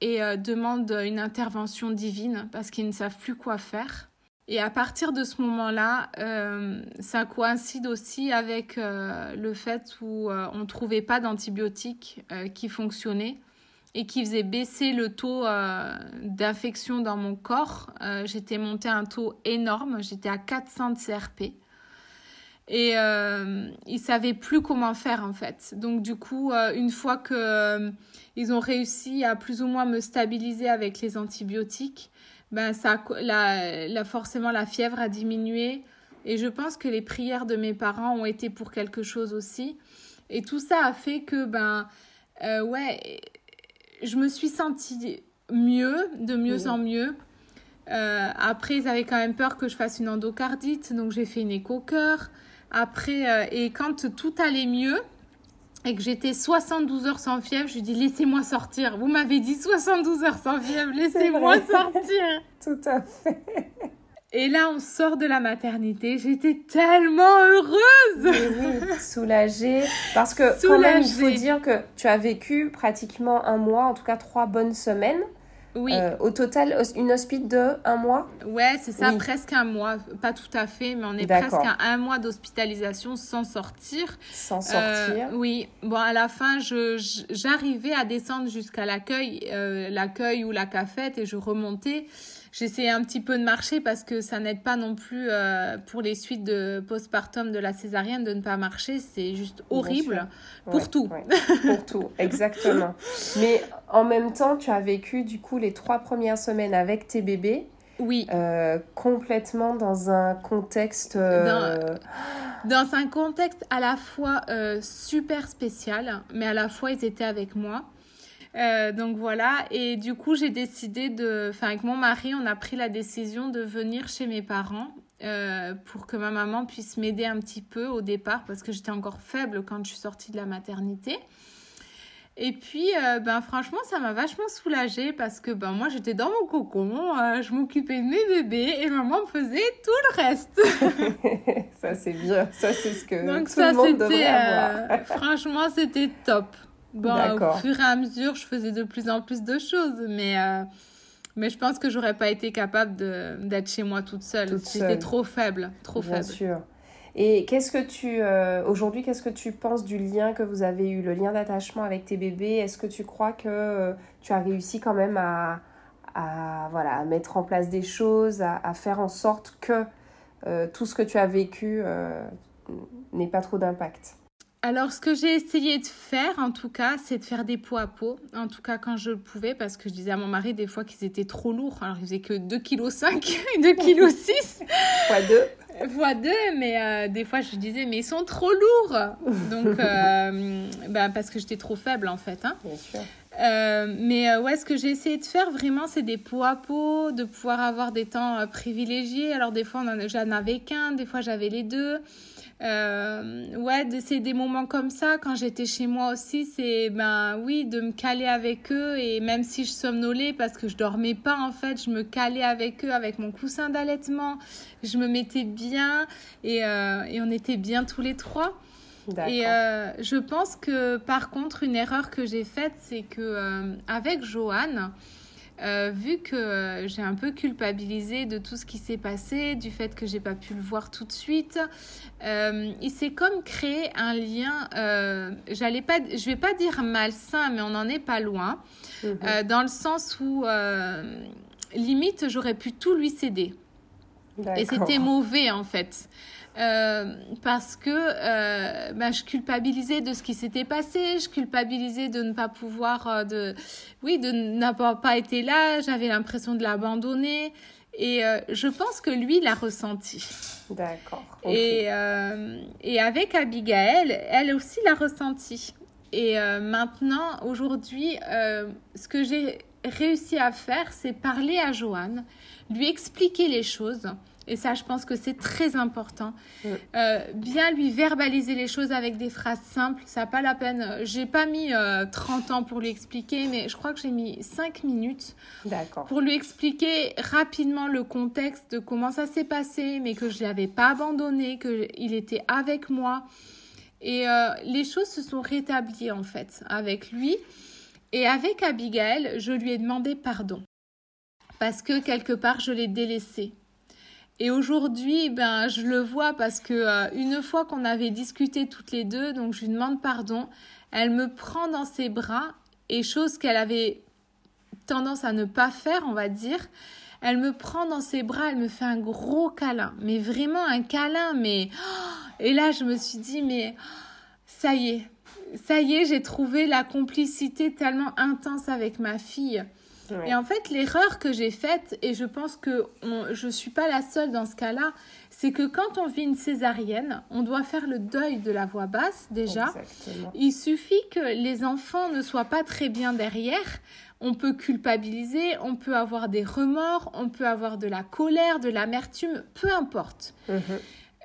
et demandent une intervention divine parce qu'ils ne savent plus quoi faire. Et à partir de ce moment-là, euh, ça coïncide aussi avec euh, le fait où euh, on ne trouvait pas d'antibiotiques qui fonctionnaient et qui faisaient baisser le taux d'infection dans mon corps. j'étais montée à un taux énorme, j'étais à 400 de CRP. Et ils ne savaient plus comment faire en fait. Donc du coup, une fois qu'ils ont réussi à plus ou moins me stabiliser avec les antibiotiques, ben ça, la, forcément la fièvre a diminué. Et je pense que les prières de mes parents ont été pour quelque chose aussi. Et tout ça a fait que, ben, euh, ouais, je me suis sentie mieux, de mieux en mieux. Euh, après, ils avaient quand même peur que je fasse une endocardite, donc j'ai fait une écho-cœur. Après, euh, et quand tout allait mieux, et que j'étais 72 heures sans fièvre, je lui dis laissez-moi sortir. Vous m'avez dit 72 heures sans fièvre, laissez-moi sortir. Tout à fait. Et là, on sort de la maternité. J'étais tellement heureuse. Oui, soulagée. Parce que quand même, il faut dire que tu as vécu pratiquement un mois, en tout cas trois bonnes semaines. Oui. Euh, au total, une hospice de un mois Ouais, c'est ça, presque un mois. Pas tout à fait, mais on est presque à un mois d'hospitalisation sans sortir. Sans sortir euh, Oui. Bon, à la fin, j'arrivais à descendre jusqu'à l'accueil, euh, l'accueil ou la cafette et je remontais. J'essayais un petit peu de marcher parce que ça n'aide pas non plus euh, pour les suites de postpartum de la césarienne de ne pas marcher. C'est juste horrible pour tout. pour tout, exactement. Mais en même temps, tu as vécu du coup les trois premières semaines avec tes bébés. Oui. complètement dans un contexte. Dans, dans, un contexte à la fois super spécial, mais à la fois ils étaient avec moi. Euh, donc voilà, et du coup j'ai décidé de, enfin avec mon mari, on a pris la décision de venir chez mes parents euh, pour que ma maman puisse m'aider un petit peu au départ parce que j'étais encore faible quand je suis sortie de la maternité. Et puis, euh, ben franchement, ça m'a vachement soulagée parce que ben moi j'étais dans mon cocon, je m'occupais de mes bébés et maman me faisait tout le reste. ça c'est bien, ça c'est ce que Donc, tout ça, le monde devrait avoir. franchement, c'était top. Bon, au fur et à mesure, je faisais de plus en plus de choses, mais, euh, mais je pense que j'aurais pas été capable d'être chez moi toute seule. J'étais trop faible, trop Bien sûr. Et qu'est-ce que tu euh, aujourd'hui, qu'est-ce que tu penses du lien que vous avez eu, le lien d'attachement avec tes bébés? Est-ce que tu crois que euh, tu as réussi quand même à, à, voilà, à mettre en place des choses, à, à faire en sorte que tout ce que tu as vécu n'ait pas trop d'impact? Alors, ce que j'ai essayé de faire, en tout cas, c'est de faire des poids à peau. En tout cas, quand je le pouvais, parce que je disais à mon mari des fois qu'ils étaient trop lourds. Alors, ils faisaient que 2,5 kg et 2,6 kg. fois 2. Fois 2, mais euh, des fois, je disais, mais ils sont trop lourds. Donc, euh, bah, parce que j'étais trop faible, en fait. Hein. Bien sûr. Euh, mais ouais, ce que j'ai essayé de faire vraiment, c'est des poids à peau, de pouvoir avoir des temps privilégiés. Alors, des fois, j'en avais qu'un, des fois, j'avais les deux. Euh, ouais, c'est des moments comme ça. Quand j'étais chez moi aussi, c'est ben oui, de me caler avec eux et même si je somnolais parce que je dormais pas en fait, je me calais avec eux avec mon coussin d'allaitement. Je me mettais bien et, euh, et on était bien tous les trois. Et euh, je pense que par contre, une erreur que j'ai faite, c'est que euh, avec Joanne, euh, vu que euh, j'ai un peu culpabilisé de tout ce qui s'est passé, du fait que j'ai pas pu le voir tout de suite, euh, il s'est comme créé un lien, j'allais pas, je vais pas dire malsain, mais on n'en est pas loin, mhm. dans le sens où limite j'aurais pu tout lui céder. Et c'était mauvais en fait. Euh, parce que euh, bah, je culpabilisais de ce qui s'était passé, je culpabilisais de ne pas pouvoir, euh, de, oui, de n'avoir pas été là, j'avais l'impression de l'abandonner. Et je pense que lui l'a ressenti. D'accord. Et, et avec Abigail, elle aussi l'a ressenti. Et maintenant, aujourd'hui, ce que j'ai réussi à faire, c'est parler à Joanne, lui expliquer les choses et ça, je pense que c'est très important. Euh, bien lui verbaliser les choses avec des phrases simples, ça n'a pas la peine. J'ai pas mis 30 euh, ans pour lui expliquer, mais je crois que j'ai mis 5 minutes pour lui expliquer rapidement le contexte de comment ça s'est passé, mais que je ne l'avais pas abandonné, qu'il était avec moi. Et euh, les choses se sont rétablies en fait avec lui. Et avec Abigail, je lui ai demandé pardon. Parce que quelque part, je l'ai délaissé et aujourd'hui, ben, je le vois parce que euh, une fois qu'on avait discuté toutes les deux, donc je lui demande pardon, elle me prend dans ses bras et chose qu'elle avait tendance à ne pas faire, on va dire. Elle me prend dans ses bras, elle me fait un gros câlin, mais vraiment un câlin, mais et là je me suis dit mais ça y est, ça y est, j'ai trouvé la complicité tellement intense avec ma fille. Et en fait, l'erreur que j'ai faite, et je pense que je ne suis pas la seule dans ce cas-là, c'est que quand on vit une césarienne, on doit faire le deuil de la voix basse déjà. Il suffit que les enfants ne soient pas très bien derrière. On peut culpabiliser, on peut avoir des remords, on peut avoir de la colère, de l'amertume, peu importe. Mhm.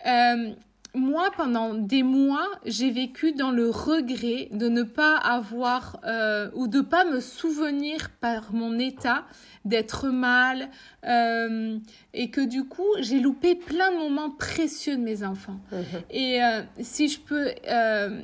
Euh, moi, pendant des mois, j'ai vécu dans le regret de ne pas avoir euh, ou de pas me souvenir par mon état d'être mal euh, et que du coup, j'ai loupé plein de moments précieux de mes enfants. Mhm. Et euh, si je peux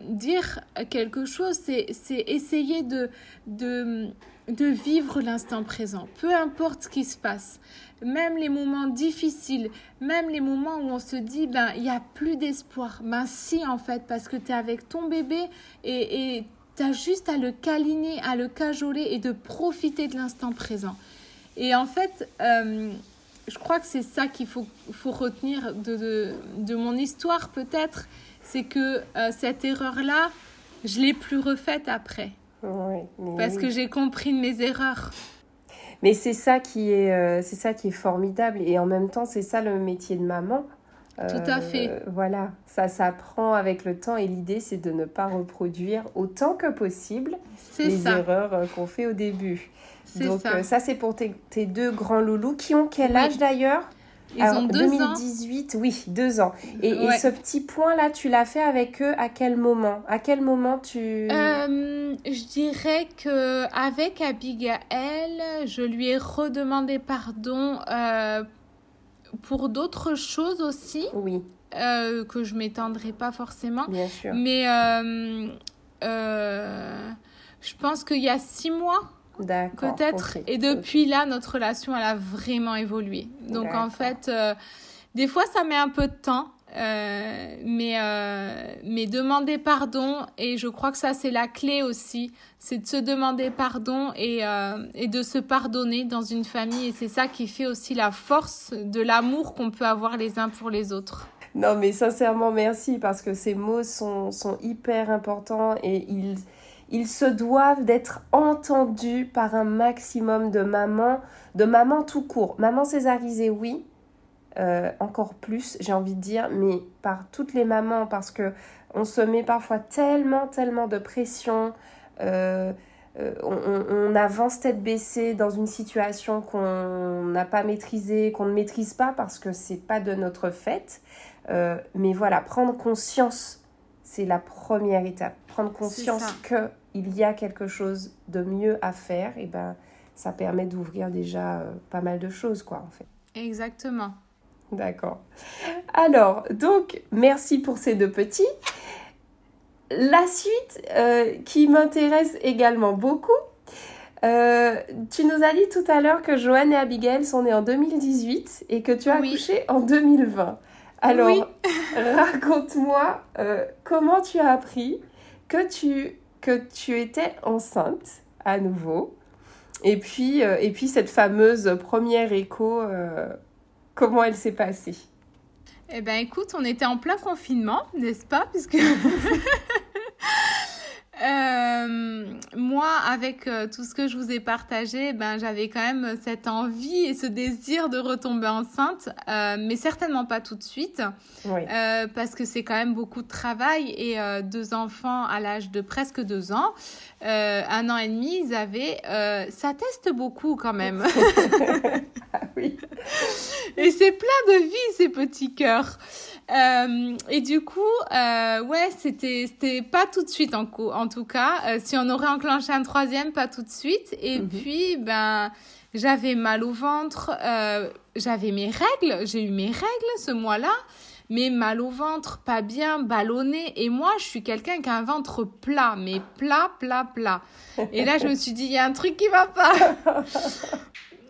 dire quelque chose, c'est essayer de, de, de vivre l'instant présent, peu importe ce qui se passe même les moments difficiles, même les moments où on se dit, ben, il n'y a plus d'espoir. Ben, si, en fait, parce que tu es avec ton bébé et tu as juste à le câliner, à le cajoler et de profiter de l'instant présent. Et en fait, euh, je crois que c'est ça qu'il faut, faut retenir de, de, mon histoire, peut-être. C'est que euh, cette erreur-là, je l'ai plus refaite après. parce que j'ai compris mes erreurs. Mais c'est ça qui est, c'est ça qui est formidable et en même temps, c'est ça le métier de maman. Tout à fait. Voilà, ça s'apprend avec le temps et l'idée c'est de ne pas reproduire autant que possible les erreurs qu'on fait au début. Donc ça, ça c'est pour tes, tes, deux grands loulous qui ont quel âge d'ailleurs? Ils ont deux 2018, oui, deux ans. Et, ce petit point-là, tu l'as fait avec eux à quel moment? À quel moment tu... Euh, je dirais que avec Abigail, je lui ai redemandé pardon euh, pour d'autres choses aussi. Oui. Euh, que je m'étendrai pas forcément. Bien sûr. Mais je pense qu'il y a six mois, Peut-être. Et depuis là, notre relation, elle a vraiment évolué. Donc en fait, euh, des fois, ça met un peu de temps. Euh, mais, euh, mais demander pardon, et je crois que ça c'est la clé aussi, c'est de se demander pardon et, et de se pardonner dans une famille. Et c'est ça qui fait aussi la force de l'amour qu'on peut avoir les uns pour les autres. Non, mais sincèrement, merci parce que ces mots sont, sont hyper importants et ils, ils se doivent d'être entendus par un maximum de mamans, de mamans tout court. Maman césarisée, oui, euh, encore plus, j'ai envie de dire, mais par toutes les mamans, parce que on se met parfois tellement, tellement de pression. Euh, euh, on, avance tête baissée dans une situation qu'on n'a pas maîtrisée, qu'on ne maîtrise pas parce que c'est pas de notre fait. mais voilà, prendre conscience c'est la première étape. Prendre conscience qu'il y a quelque chose de mieux à faire, et ben ça permet d'ouvrir déjà euh, pas mal de choses, quoi, en fait. Exactement. D'accord. Alors, donc, merci pour ces deux petits. La suite euh, qui m'intéresse également beaucoup, euh, tu nous as dit tout à l'heure que Joanne et Abigail sont nées en 2018 et que tu as accouché en 2020. Alors, raconte-moi euh, comment tu as appris que tu, que tu étais enceinte à nouveau. Et puis, euh, et puis cette fameuse première écho, euh, comment elle s'est passée? Eh bien, écoute, on était en plein confinement, n'est-ce pas? Puisque Euh, moi, avec euh, tout ce que je vous ai partagé, ben j'avais quand même cette envie et ce désir de retomber enceinte, euh, mais certainement pas tout de suite, euh, parce que c'est quand même beaucoup de travail et deux enfants à l'âge de presque deux ans, un an et demi, ils avaient, ça teste beaucoup quand même. ah oui. Et c'est plein de vie ces petits cœurs. Euh, et du coup, euh, ouais, c'était c'était pas tout de suite en, en tout cas. Euh, si on aurait enclenché un troisième, pas tout de suite. Et mhm. puis, ben, j'avais mal au ventre, euh, j'avais mes règles, j'ai eu mes règles ce mois-là. Mais mal au ventre, pas bien, ballonné. Et moi, je suis quelqu'un qui a un ventre plat, mais plat, plat, plat. Et là, je me suis dit, il y a un truc qui va pas.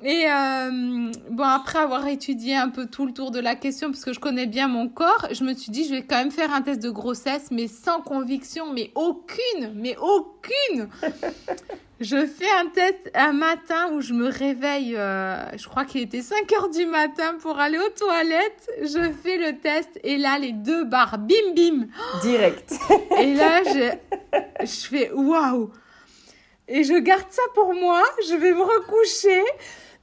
Et euh, bon, après avoir étudié un peu tout le tour de la question, parce que je connais bien mon corps, je me suis dit, je vais quand même faire un test de grossesse, mais sans conviction, mais aucune, mais aucune. je fais un test un matin où je me réveille, euh, je crois qu'il était 5 heures du matin pour aller aux toilettes. Je fais le test et là, les deux barres, bim, bim. Direct. et là, je, je fais waouh. Et je garde ça pour moi, je vais me recoucher.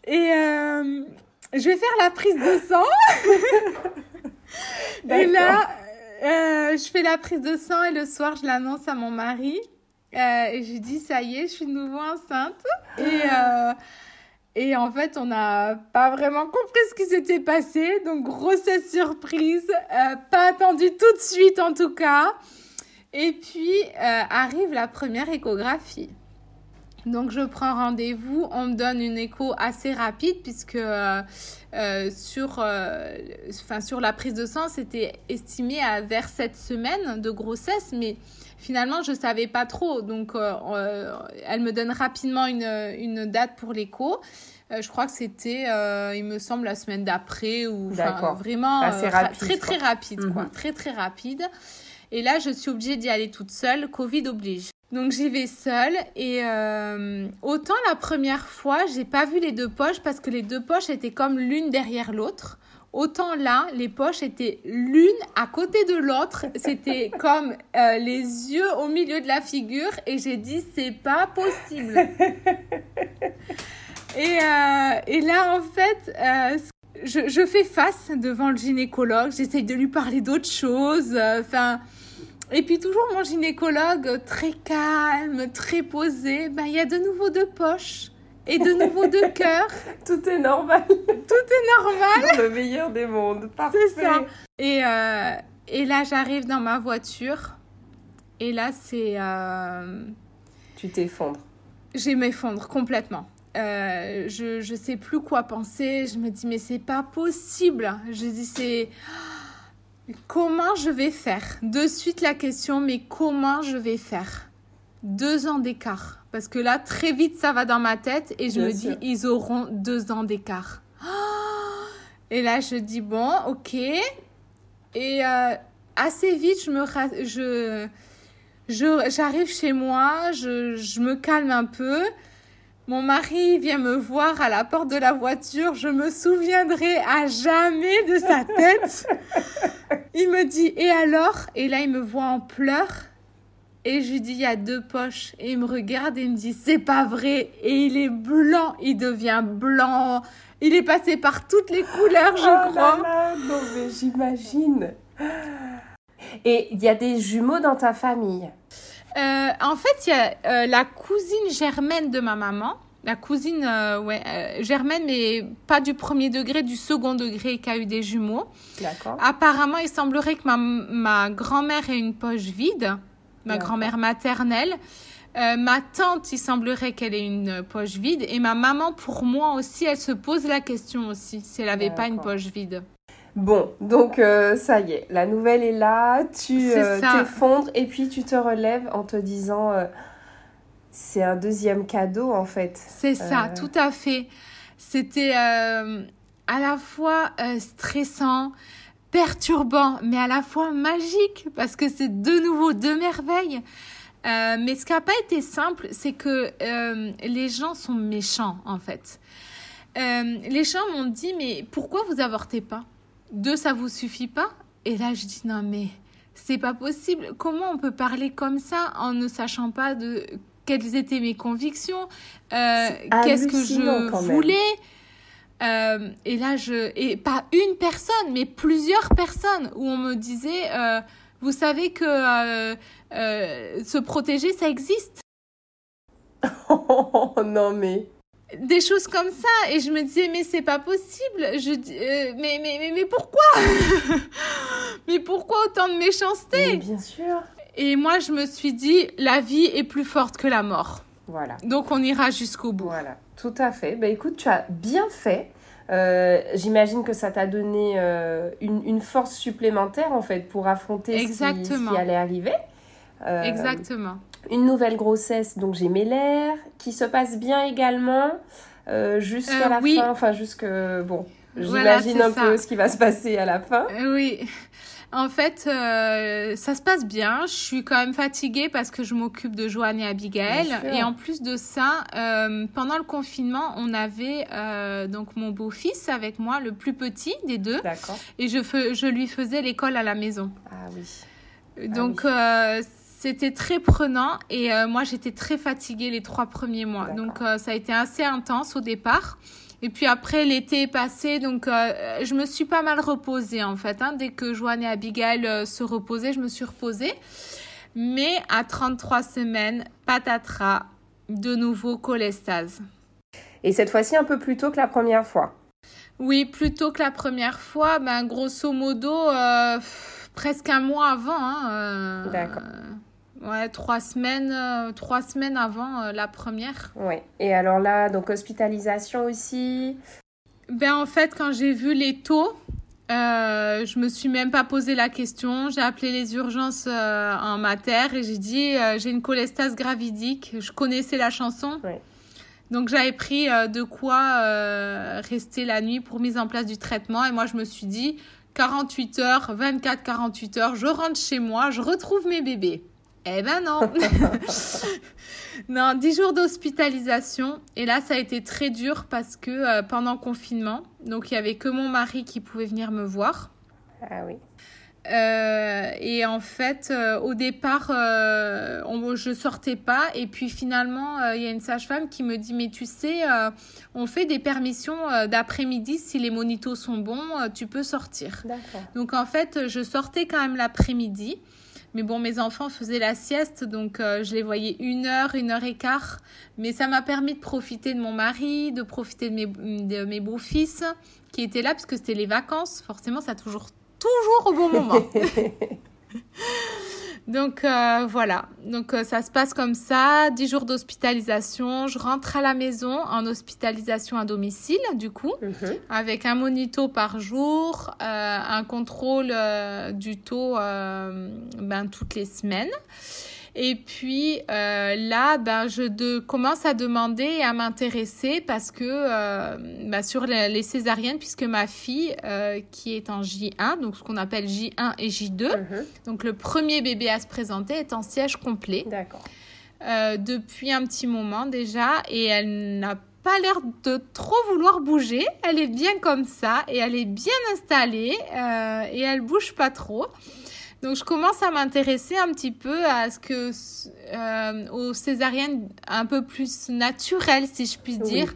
Et euh, je vais faire la prise de sang. et là, euh, je fais la prise de sang et le soir, je l'annonce à mon mari. Euh, et je lui dis, ça y est, je suis de nouveau enceinte. Et, et en fait, on n'a pas vraiment compris ce qui s'était passé. Donc, grossesse surprise. pas attendu tout de suite, en tout cas. Et puis, arrive la première échographie. Donc je prends rendez-vous, on me donne une écho assez rapide puisque euh, euh sur, euh, enfin, sur la prise de sang, c'était estimé à vers 7 semaines de grossesse, mais finalement je ne savais pas trop. Donc euh, elle me donne rapidement une, une date pour l'écho. je crois que c'était, il me semble, la semaine d'après ou vraiment assez rapide, très très rapide, quoi. Mhm. très très rapide. Et là, je suis obligée d'y aller toute seule, Covid oblige. Donc j'y vais seule et euh, autant la première fois j'ai pas vu les deux poches parce que les deux poches étaient comme l'une derrière l'autre. Autant là, les poches étaient l'une à côté de l'autre. C'était comme euh, les yeux au milieu de la figure et j'ai dit c'est pas possible. Et, euh, et là, en fait, je, je, fais face devant le gynécologue. J'essaye de lui parler d'autres choses. Enfin. Et puis toujours mon gynécologue très calme, très posé. Ben, il y a de nouveau deux poches et de nouveau deux cœurs. Tout est normal. Tout est normal. Dans le meilleur des mondes. Parfait. C'est ça. Et, euh, et là, j'arrive dans ma voiture. Et là, c'est. Euh... Tu t'effondres. Je m'effondre complètement. Euh, je ne sais plus quoi penser. Je me dis, mais c'est pas possible. Je dis, c'est. Comment je vais faire? De suite la question, mais comment je vais faire? Deux ans d'écart. Parce que là, très vite, ça va dans ma tête et je me dis, ils auront deux ans d'écart. Et là, je dis, bon, ok. Et euh, assez vite, je me. Je, j'arrive chez moi, je, je, me calme un peu. Mon mari vient me voir à la porte de la voiture. Je me souviendrai à jamais de sa tête. Il me dit Et alors? Et là, il me voit en pleurs. Et je lui dis Il y a deux poches. Et il me regarde et il me dit C'est pas vrai. Et il est blanc. Il devient blanc. Il est passé par toutes les couleurs, je oh crois. Là là, non, mais j'imagine. Et il y a des jumeaux dans ta famille? Euh, En fait, il y a euh, la cousine germaine de ma maman. La cousine, euh, ouais, euh, germaine, mais pas du premier degré, du second degré, qui a eu des jumeaux. D'accord. Apparemment, il semblerait que ma, ma grand-mère ait une poche vide, ma grand-mère maternelle. Euh, ma tante, il semblerait qu'elle ait une poche vide. Et ma maman, pour moi aussi, elle se pose la question aussi, si elle n'avait pas une poche vide. Bon, donc euh, ça y est, la nouvelle est là, tu euh, t'effondres et puis tu te relèves en te disant euh, c'est un deuxième cadeau en fait. C'est ça, tout à fait. C'était à la fois stressant, perturbant, mais à la fois magique parce que c'est de nouveau deux merveilles. mais ce qui n'a pas été simple, c'est que les gens sont méchants en fait. les gens m'ont dit mais pourquoi vous avortez pas? Deux, ça vous suffit pas Et là, je dis non, mais c'est pas possible. Comment on peut parler comme ça en ne sachant pas de quelles étaient mes convictions, euh, qu'est-ce que je voulais euh, et là, je et pas une personne, mais plusieurs personnes où on me disait, euh, vous savez que se protéger, ça existe. Oh non mais des choses comme ça. Et je me disais mais c'est pas possible. Je euh, mais, mais, mais mais pourquoi? Mais pourquoi autant de méchanceté? Mais bien sûr. Et moi je me suis dit la vie est plus forte que la mort. Voilà. Donc on ira jusqu'au bout. Voilà. Tout à fait. Bah écoute tu as bien fait. Euh, J'imagine que ça t'a donné euh, une, une, force supplémentaire en fait pour affronter Exactement. Ce, qui, ce qui allait arriver. Exactement une nouvelle grossesse, donc j'ai mes lèvres, qui se passe bien également euh, jusqu'à la fin, enfin jusque bon, j'imagine un peu ce qui va se passer à la fin. oui. En fait, euh, ça se passe bien. Je suis quand même fatiguée parce que je m'occupe de Joanne et Abigail. Et en plus de ça, euh, pendant le confinement, on avait donc mon beau-fils avec moi, le plus petit des deux. D'accord. Et je, je lui faisais l'école à la maison. Ah oui. Donc, ah oui. C'était très prenant et euh, moi j'étais très fatiguée les trois premiers mois. Donc euh, ça a été assez intense au départ. Et puis après l'été est passé, donc euh, je me suis pas mal reposée en fait. Hein. Dès que Joanne et Abigail se reposaient, je me suis reposée. Mais à 33 semaines, patatras, de nouveau cholestase. Et cette fois-ci un peu plus tôt que la première fois. Oui, plus tôt que la première fois, ben grosso modo presque un mois avant. Hein, D'accord. Ouais, trois semaines, euh, trois semaines avant euh, la première. Ouais. Et alors là, donc hospitalisation aussi. Ben en fait, quand j'ai vu les taux, euh, je me suis même pas posé la question. J'ai appelé les urgences euh, en mater et j'ai dit j'ai une cholestase gravidique. Je connaissais la chanson. Ouais. Donc j'avais pris de quoi rester la nuit pour mise en place du traitement et moi je me suis dit 48 heures, 24 48 heures, je rentre chez moi, je retrouve mes bébés. Eh ben non Non, 10 jours d'hospitalisation. Et là, ça a été très dur parce que euh, pendant le confinement, donc il n'y avait que mon mari qui pouvait venir me voir. Ah oui. Euh, et en fait, euh, au départ, euh, on, je sortais pas. Et puis finalement, il y a une sage-femme qui me dit, mais tu sais, on fait des permissions d'après-midi. Si les monitos sont bons, tu peux sortir. Donc en fait, je sortais quand même l'après-midi. Mais bon, mes enfants faisaient la sieste, donc je les voyais une heure, une heure et quart. Mais ça m'a permis de profiter de mon mari, de profiter de mes, de mes beaux-fils qui étaient là, parce que c'était les vacances. Forcément, ça a toujours toujours au bon moment. Donc euh, voilà, donc euh, ça se passe comme ça, 10 jours d'hospitalisation, je rentre à la maison en hospitalisation à domicile du coup, mhm. avec un monito par jour, euh, un contrôle du taux ben, toutes les semaines. Et puis euh, là, ben, je de, commence à demander et à m'intéresser parce que euh, ben, sur les, césariennes, puisque ma fille euh, qui est en J1, donc ce qu'on appelle J1 et J2, mhm. donc le premier bébé à se présenter est en siège complet. D'accord. depuis un petit moment déjà et elle n'a pas l'air de trop vouloir bouger. Elle est bien comme ça et elle est bien installée et elle bouge pas trop. Donc je commence à m'intéresser un petit peu à ce que euh, aux césariennes un peu plus naturelles, si je puis dire.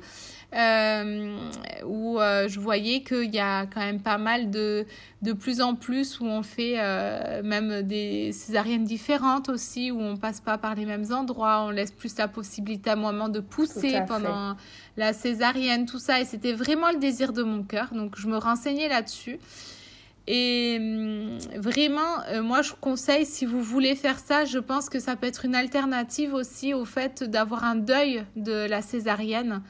Euh, où euh, je voyais qu'il y a quand même pas mal de de plus en plus où on fait euh, même des césariennes différentes aussi où on passe pas par les mêmes endroits on laisse plus la possibilité à moment de pousser pendant la césarienne tout ça. Et c'était vraiment le désir de mon cœur. Donc je me renseignais là-dessus et hum, vraiment, euh, moi, je conseille, si vous voulez faire ça, je pense que ça peut être une alternative aussi au fait d'avoir un deuil de la césarienne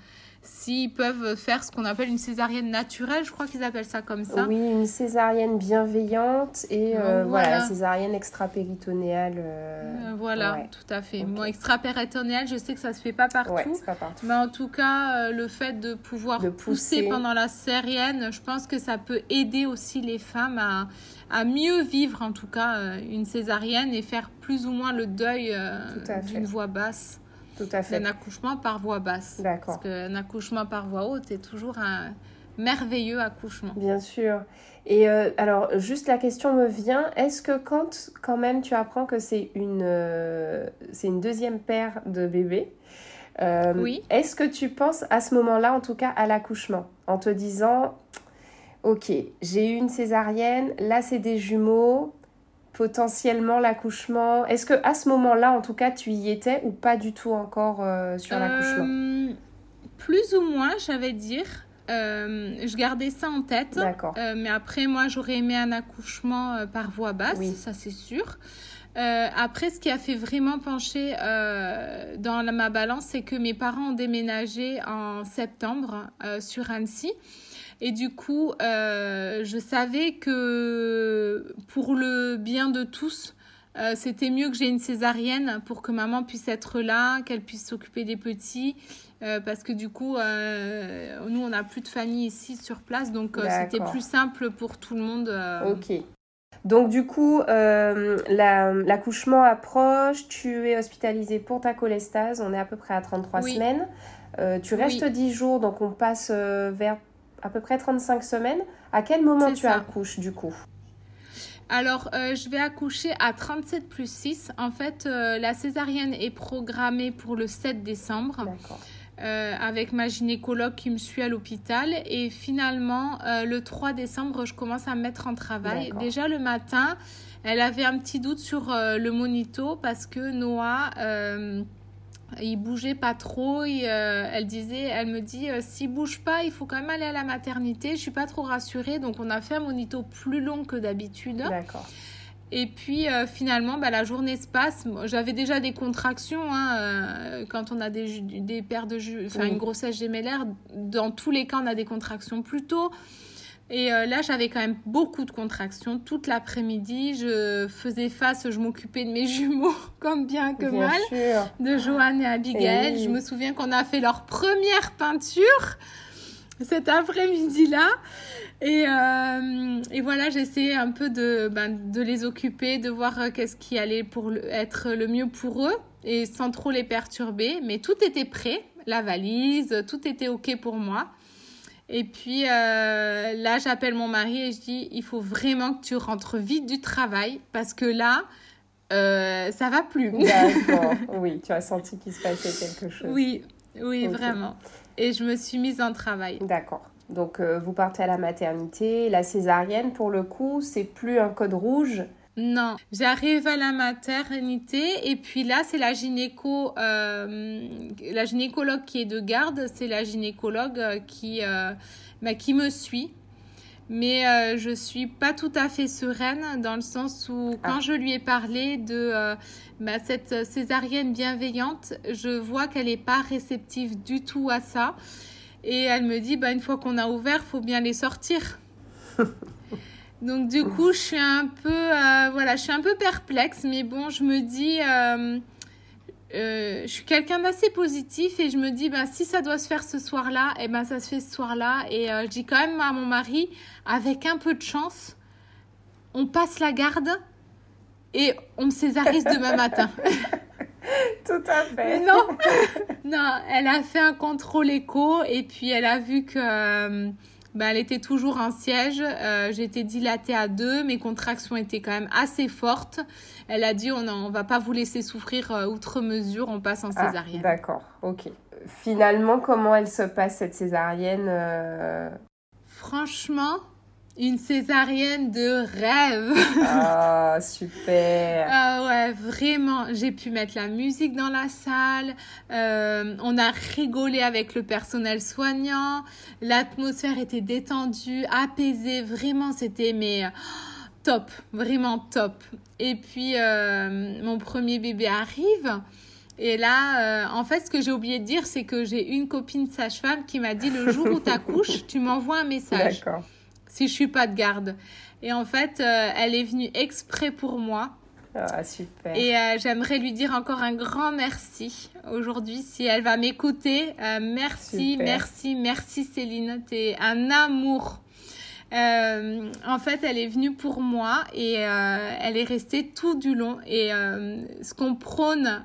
s'ils peuvent faire ce qu'on appelle une césarienne naturelle, je crois qu'ils appellent ça comme ça. Oui, une césarienne bienveillante et euh, voilà. césarienne extra-péritonéale. Euh, euh, voilà, tout à fait. Moi, extra-péritonéale, je sais que ça se fait pas partout. pas partout. Mais en tout cas, le fait de pouvoir pousser. pendant la césarienne, je pense que ça peut aider aussi les femmes à, à mieux vivre, en tout cas, une césarienne et faire plus ou moins le deuil d'une voix basse. Tout à fait. Accouchement par voie basse. D'accord. Parce qu'un accouchement par voie haute est toujours un merveilleux accouchement. Bien sûr. Et euh, alors, juste la question me vient, est-ce que quand, quand même, tu apprends que c'est une, euh, c'est une deuxième paire de bébés, euh, oui. est-ce que tu penses à ce moment-là, en tout cas, à l'accouchement, en te disant, ok, j'ai eu une césarienne, là c'est des jumeaux, potentiellement l'accouchement Est-ce que à ce moment-là, en tout cas, tu y étais ou pas du tout encore euh, sur l'accouchement? Euh, Plus ou moins, j'avais dire. Euh, je gardais ça en tête. D'accord. mais après, moi, j'aurais aimé un accouchement par voie basse, oui. ça c'est sûr. Après, ce qui a fait vraiment pencher dans ma balance, c'est que mes parents ont déménagé en septembre sur Annecy. Et du coup, euh, je savais que pour le bien de tous, euh, c'était mieux que j'ai une césarienne pour que maman puisse être là, qu'elle puisse s'occuper des petits. Euh, parce que du coup, nous, on n'a plus de famille ici sur place, donc c'était plus simple pour tout le monde. Ok. Donc du coup, l'accouchement approche, tu es hospitalisée pour ta cholestase, on est à peu près à 33 semaines. tu restes 10 jours, donc on passe vers à peu près 35 semaines. À quel moment tu accouches du coup? Alors, euh, je vais accoucher à 37 plus 6. En fait, euh, la césarienne est programmée pour le 7 décembre. Euh, avec ma gynécologue qui me suit à l'hôpital. Et finalement, le 3 décembre, je commence à me mettre en travail. Déjà le matin, elle avait un petit doute sur le monito parce que Noah il bougeait pas trop. Et, euh, elle disait, elle me dit, euh, s'il bouge pas, il faut quand même aller à la maternité. Je suis pas trop rassurée, donc on a fait un monito plus long que d'habitude. D'accord. Et puis euh, finalement, bah, la journée se passe. J'avais déjà des contractions hein, quand on a des, des paires de, enfin une grossesse gémellaire. Dans tous les cas, on a des contractions plus tôt. Et euh, là, j'avais quand même beaucoup de contractions toute l'après-midi. Je faisais face, je m'occupais de mes jumeaux comme bien que mal, de Joanne et Abigail. Je me souviens qu'on a fait leur première peinture cet après-midi-là. Et, euh, et, voilà, j'essayais un peu de, ben, de les occuper, de voir euh, qu'est-ce qui allait pour être le mieux pour eux et sans trop les perturber. Mais tout était prêt, la valise, tout était OK pour moi. Et puis là, j'appelle mon mari et je dis, il faut vraiment que tu rentres vite du travail parce que là, ça va plus. D'accord, oui, tu as senti qu'il se passait quelque chose. Oui, oui, vraiment. Et je me suis mise en travail. D'accord. Donc, euh, vous partez à la maternité. La césarienne, pour le coup, c'est plus un code rouge. Non, j'arrive à la maternité et puis là, c'est la gynéco, euh, la gynécologue qui est de garde, c'est la gynécologue euh, qui, bah, qui me suit. Mais je suis pas tout à fait sereine dans le sens où ah. quand je lui ai parlé de bah, cette césarienne bienveillante, je vois qu'elle n'est pas réceptive du tout à ça. Et elle me dit, bah, une fois qu'on a ouvert, faut bien les sortir. Donc du coup, je suis un peu, euh, voilà, je suis un peu perplexe, mais bon, je me dis, euh, euh, je suis quelqu'un d'assez positif et je me dis, bah, si ça doit se faire ce soir-là, et eh ben ça se fait ce soir-là. Et je dis quand même à mon mari, avec un peu de chance, on passe la garde et on me césarise demain matin. Tout à fait. non, non, elle a fait un contrôle écho et puis elle a vu que bah, elle était toujours en siège. Euh, j'étais dilatée à deux, mes contractions étaient quand même assez fortes. Elle a dit on ne va pas vous laisser souffrir euh, outre mesure, on passe en ah, césarienne. D'accord, ok. Finalement, comment elle se passe cette césarienne Franchement, une césarienne de rêve. Ah, super. ah ouais, vraiment. J'ai pu mettre la musique dans la salle. Euh, on a rigolé avec le personnel soignant. L'atmosphère était détendue, apaisée. Vraiment, c'était mais top, vraiment top. Et puis euh, mon premier bébé arrive. Et là, euh, en fait, ce que j'ai oublié de dire, c'est que j'ai une copine sage-femme qui m'a dit le jour où tu accouches, tu m'envoies un message. D'accord si je suis pas de garde. Et en fait, euh, elle est venue exprès pour moi. Ah, super. Et euh, j'aimerais lui dire encore un grand merci aujourd'hui si elle va m'écouter. Euh, merci, merci, merci Céline. Tu es un amour. En fait, elle est venue pour moi et elle est restée tout du long. Et ce qu'on prône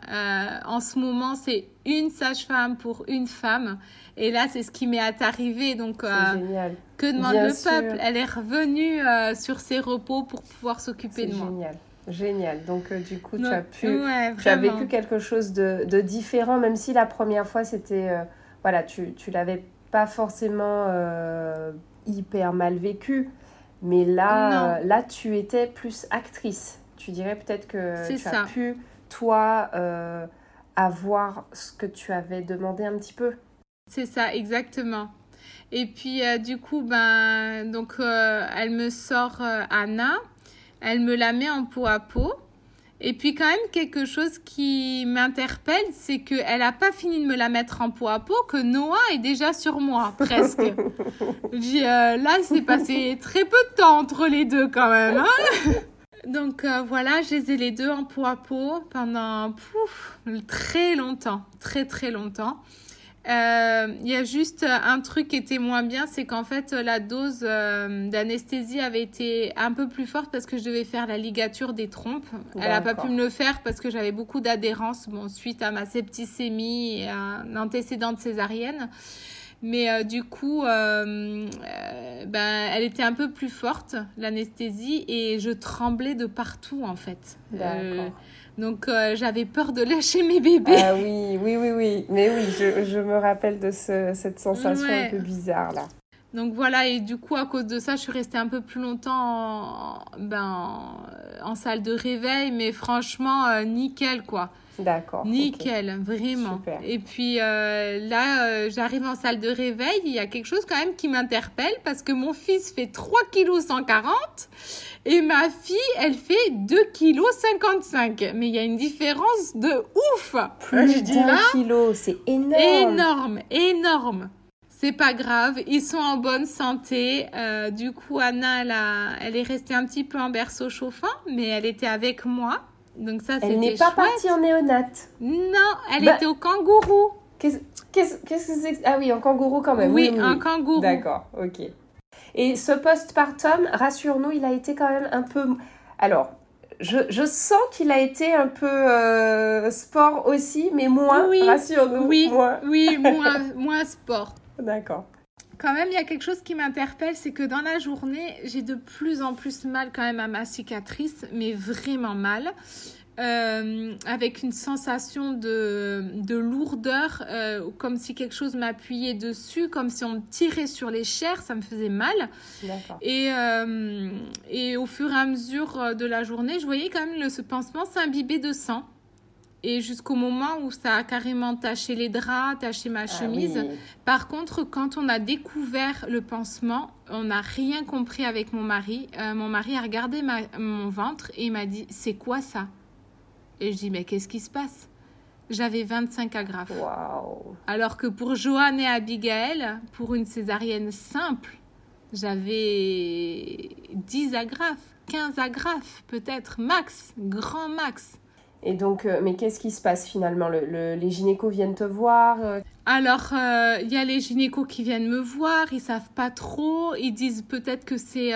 en ce moment, c'est une sage-femme pour une femme. Et là, c'est ce qui m'est arrivé. Donc, génial. Que demande le peuple? Elle est revenue euh, sur ses repos pour pouvoir s'occuper de moi. Génial. Génial. Donc, euh, du coup, tu as pu. tu as vécu quelque chose de, de, différent, même si la première fois, c'était. Euh, voilà, tu, tu l'avais pas forcément hyper mal vécu. Mais là, là, tu étais plus actrice. Tu dirais peut-être que tu as pu, toi, avoir ce que tu avais demandé un petit peu. C'est ça, exactement. Et puis, euh, du coup, ben, donc, euh, elle me sort euh, Anna, elle me la met en peau à peau. Et puis, quand même, quelque chose qui m'interpelle, c'est qu'elle n'a pas fini de me la mettre en peau à peau, que Noah est déjà sur moi, presque. J'ai, là, c'est passé très peu de temps entre les deux, quand même. Hein donc voilà, je les ai les deux en peau à peau pendant pouf, très longtemps, très très longtemps. Euh, il y a juste un truc qui était moins bien, c'est qu'en fait la dose euh, d'anesthésie avait été un peu plus forte parce que je devais faire la ligature des trompes. Elle n'a pas pu me le faire parce que j'avais beaucoup d'adhérence bon, suite à ma septicémie et à un antécédent de césarienne. Mais euh, du coup, ben, elle était un peu plus forte, l'anesthésie, et je tremblais de partout en fait. D'accord. Donc euh, j'avais peur de lâcher mes bébés. Ah oui, oui, oui, oui. Mais oui, je, je me rappelle de ce, cette sensation un peu bizarre là. Donc voilà, et du coup, à cause de ça, je suis restée un peu plus longtemps en, ben, en salle de réveil, mais franchement, euh, nickel quoi. D'accord. Nickel, vraiment. Super. Et puis euh, là, j'arrive en salle de réveil, il y a quelque chose quand même qui m'interpelle parce que mon fils fait 3 kg 140 et ma fille, elle fait 2 kg 55. Mais il y a une différence de ouf. Plus d'un kilo, c'est énorme. Énorme, énorme. C'est pas grave, ils sont en bonne santé. Euh, du coup, Anna, elle, elle est restée un petit peu en berceau chauffant, mais elle était avec moi. Donc ça, Elle n'est pas partie en néonate. Non, elle bah était au kangourou. Qu'est-ce que c'est Ah oui, en kangourou quand même. Oui, en kangourou. D'accord, ok. Et ce postpartum, rassure-nous, il a été quand même un peu... Alors, je, je sens qu'il a été un peu euh, sport aussi, mais moins, oui, rassure-nous. Oui, moins. oui moins, moins sport. D'accord. Quand même, il y a quelque chose qui m'interpelle, c'est que dans la journée, j'ai de plus en plus mal quand même à ma cicatrice, mais vraiment mal. Euh, avec une sensation de, de lourdeur, euh, comme si quelque chose m'appuyait dessus, comme si on me tirait sur les chairs, ça me faisait mal. Et, euh, et au fur et à mesure de la journée, je voyais quand même le, ce pansement s'imbiber de sang. Et jusqu'au moment où ça a carrément taché les draps, taché ma ah chemise. Par contre, quand on a découvert le pansement, on n'a rien compris avec mon mari. mon mari a regardé ma, mon ventre et il m'a dit C'est quoi ça? Et je dis, mais qu'est-ce qui se passe? J'avais 25 agrafes. Alors que pour Joanne et Abigail, pour une césarienne simple, j'avais 10 agrafes, 15 agrafes, peut-être max, grand max. Et donc, euh, mais qu'est-ce qui se passe finalement? Le, Les gynécos viennent te voir euh? Alors, euh, il y a les gynécos qui viennent me voir, ils savent pas trop. Ils disent peut-être que c'est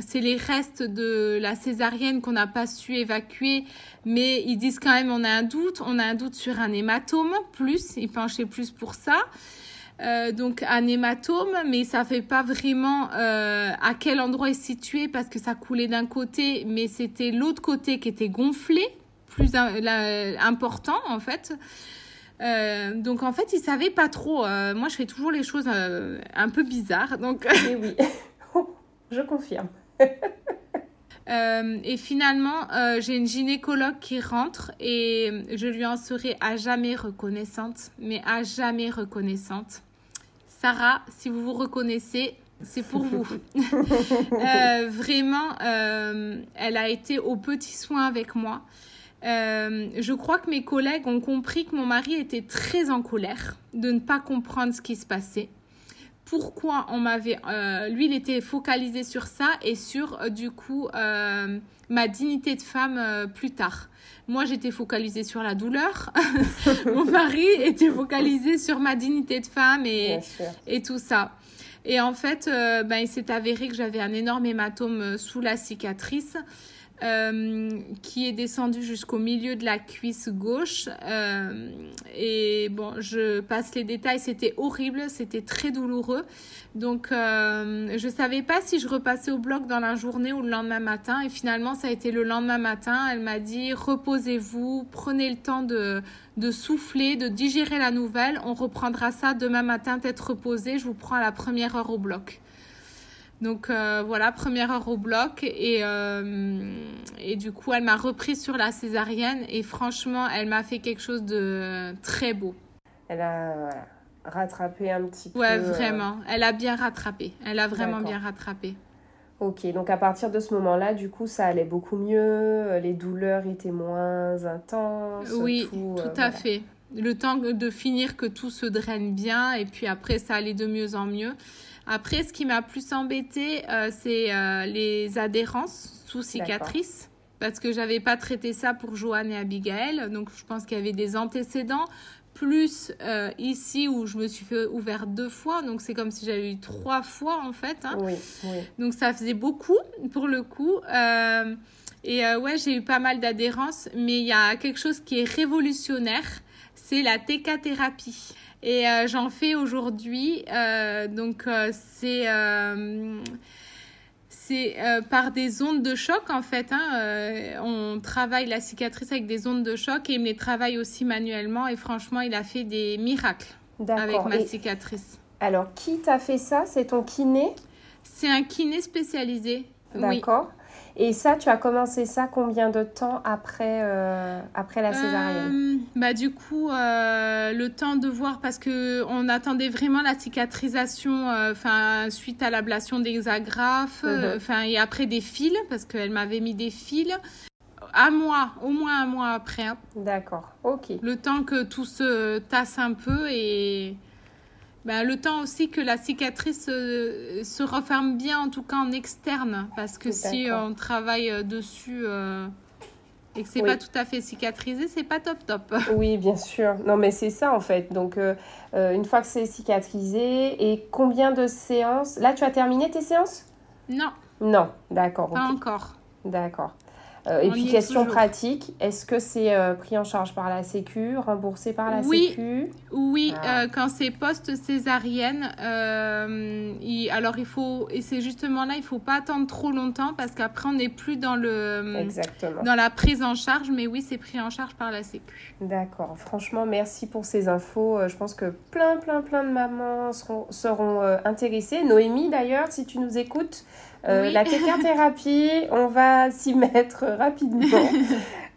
c'est les restes de la césarienne qu'on n'a pas su évacuer, mais ils disent quand même on a un doute, on a un doute sur un hématome plus, ils penchaient plus pour ça. donc un hématome, mais ça fait pas vraiment à quel endroit est situé parce que ça coulait d'un côté, mais c'était l'autre côté qui était gonflé plus important en fait. Euh, donc en fait, ils savaient pas trop. Euh, moi, je fais toujours les choses euh, un peu bizarres. Donc et oui, je confirme. et finalement, j'ai une gynécologue qui rentre et je lui en serai à jamais reconnaissante, mais à jamais reconnaissante. Sarah, si vous vous reconnaissez, c'est pour vous. vraiment, elle a été au petit soin avec moi. Euh, je crois que mes collègues ont compris que mon mari était très en colère de ne pas comprendre ce qui se passait. Pourquoi on m'avait... Euh, lui, il était focalisé sur ça et sur, euh, du coup, ma dignité de femme plus tard. Moi, j'étais focalisée sur la douleur. mon mari était focalisé sur ma dignité de femme et, et tout ça. Et en fait, ben, il s'est avéré que j'avais un énorme hématome sous la cicatrice. Euh, qui est descendu jusqu'au milieu de la cuisse gauche. Euh, et bon, je passe les détails, c'était horrible, c'était très douloureux. Donc, euh, je savais pas si je repassais au bloc dans la journée ou le lendemain matin. Et finalement, ça a été le lendemain matin. Elle m'a dit, reposez-vous, prenez le temps de, de souffler, de digérer la nouvelle. On reprendra ça demain matin, tête reposée. Je vous prends à la première heure au bloc. Donc euh, voilà, première heure au bloc et, euh, et du coup elle m'a repris sur la césarienne et franchement elle m'a fait quelque chose de très beau. Elle a rattrapé un petit peu. Ouais, euh, vraiment. Elle a bien rattrapé. Elle a vraiment bien rattrapé. Ok, donc à partir de ce moment-là, du coup, ça allait beaucoup mieux, les douleurs étaient moins intenses. Oui, tout, à fait. Le temps de finir que tout se draine bien et puis après ça allait de mieux en mieux. Après, ce qui m'a plus embêté, euh, c'est euh, les adhérences sous cicatrices. Parce que j'avais pas traité ça pour Joanne et Abigail. Donc, je pense qu'il y avait des antécédents. Plus euh, ici où je me suis fait ouvert deux fois. Donc, c'est comme si j'avais eu trois fois en fait. Hein. Oui, oui. Donc, ça faisait beaucoup pour le coup. et ouais, j'ai eu pas mal d'adhérences. Mais il y a quelque chose qui est révolutionnaire. C'est la TK-thérapie. Et euh, j'en fais aujourd'hui. Euh, donc, euh, c'est c'est par des ondes de choc en fait. Hein, on travaille la cicatrice avec des ondes de choc et il me les travaille aussi manuellement. Et franchement, il a fait des miracles avec ma cicatrice. Alors, qui t'a fait ça? C'est ton kiné? C'est un kiné spécialisé. D'accord. Et ça, tu as commencé ça combien de temps après, euh, après la césarienne euh, bah, Du coup, euh, le temps de voir, parce qu'on attendait vraiment la cicatrisation enfin suite à l'ablation des agrafes, mhm. enfin et après des fils, parce qu'elle m'avait mis des fils. Un mois, au moins un mois après. Hein. D'accord, ok. Le temps que tout se tasse un peu et ben, le temps aussi que la cicatrice euh, se referme bien, en tout cas en externe, parce que si on travaille euh, dessus euh, et que c'est pas tout à fait cicatrisé, c'est pas top top. Oui, bien sûr. Non, mais c'est ça en fait. Donc, une fois que c'est cicatrisé, et combien de séances? Là, tu as terminé tes séances? Non. Non, d'accord. Pas encore. D'accord. Et puis question pratique, est-ce que c'est pris en charge par la Sécu, remboursé par la oui, Sécu? Oui, ah. quand c'est post-césarienne, alors il faut, et c'est justement là, il faut pas attendre trop longtemps parce qu'après on n'est plus dans, le, dans la prise en charge, mais oui, c'est pris en charge par la Sécu. D'accord, franchement, merci pour ces infos. Je pense que plein, plein, plein de mamans seront, seront intéressées. Noémie, d'ailleurs, si tu nous écoutes, euh, la thérapie, on va s'y mettre rapidement.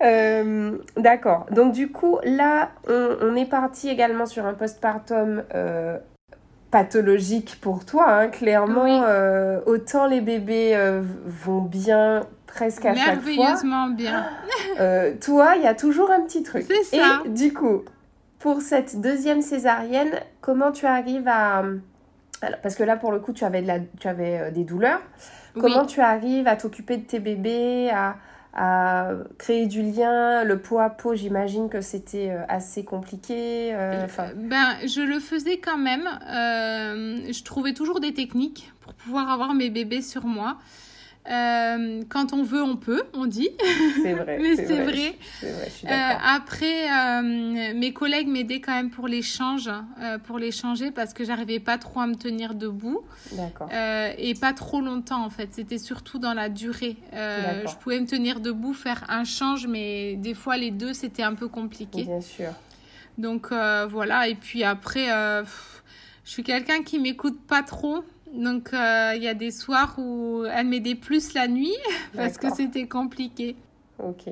Euh, d'accord. Donc du coup, là, on, est parti également sur un postpartum euh, pathologique pour toi, hein, clairement. autant les bébés vont bien presque à chaque fois. Merveilleusement bien. toi, il y a toujours un petit truc. C'est ça. Et du coup, pour cette deuxième césarienne, comment tu arrives à parce que là, pour le coup, tu avais, de la, tu avais euh, des douleurs. Comment tu arrives à t'occuper de tes bébés, à, à, créer du lien Le pot à pot, j'imagine que c'était euh, assez compliqué. Euh, ben, je le faisais quand même. je trouvais toujours des techniques pour pouvoir avoir mes bébés sur moi. Euh, quand on veut, on peut, on dit. C'est vrai. Mais c'est vrai. euh, après, euh, mes collègues m'aidaient quand même pour l'échange, pour les changer parce que j'arrivais pas trop à me tenir debout. D'accord. et pas trop longtemps en fait. C'était surtout dans la durée. je pouvais me tenir debout, faire un change, mais des fois les deux c'était un peu compliqué. Bien sûr. Donc voilà. Et puis après, je suis quelqu'un qui m'écoute pas trop. Donc, euh, il y a des soirs où elle m'aidait plus la nuit parce que c'était compliqué. Ok,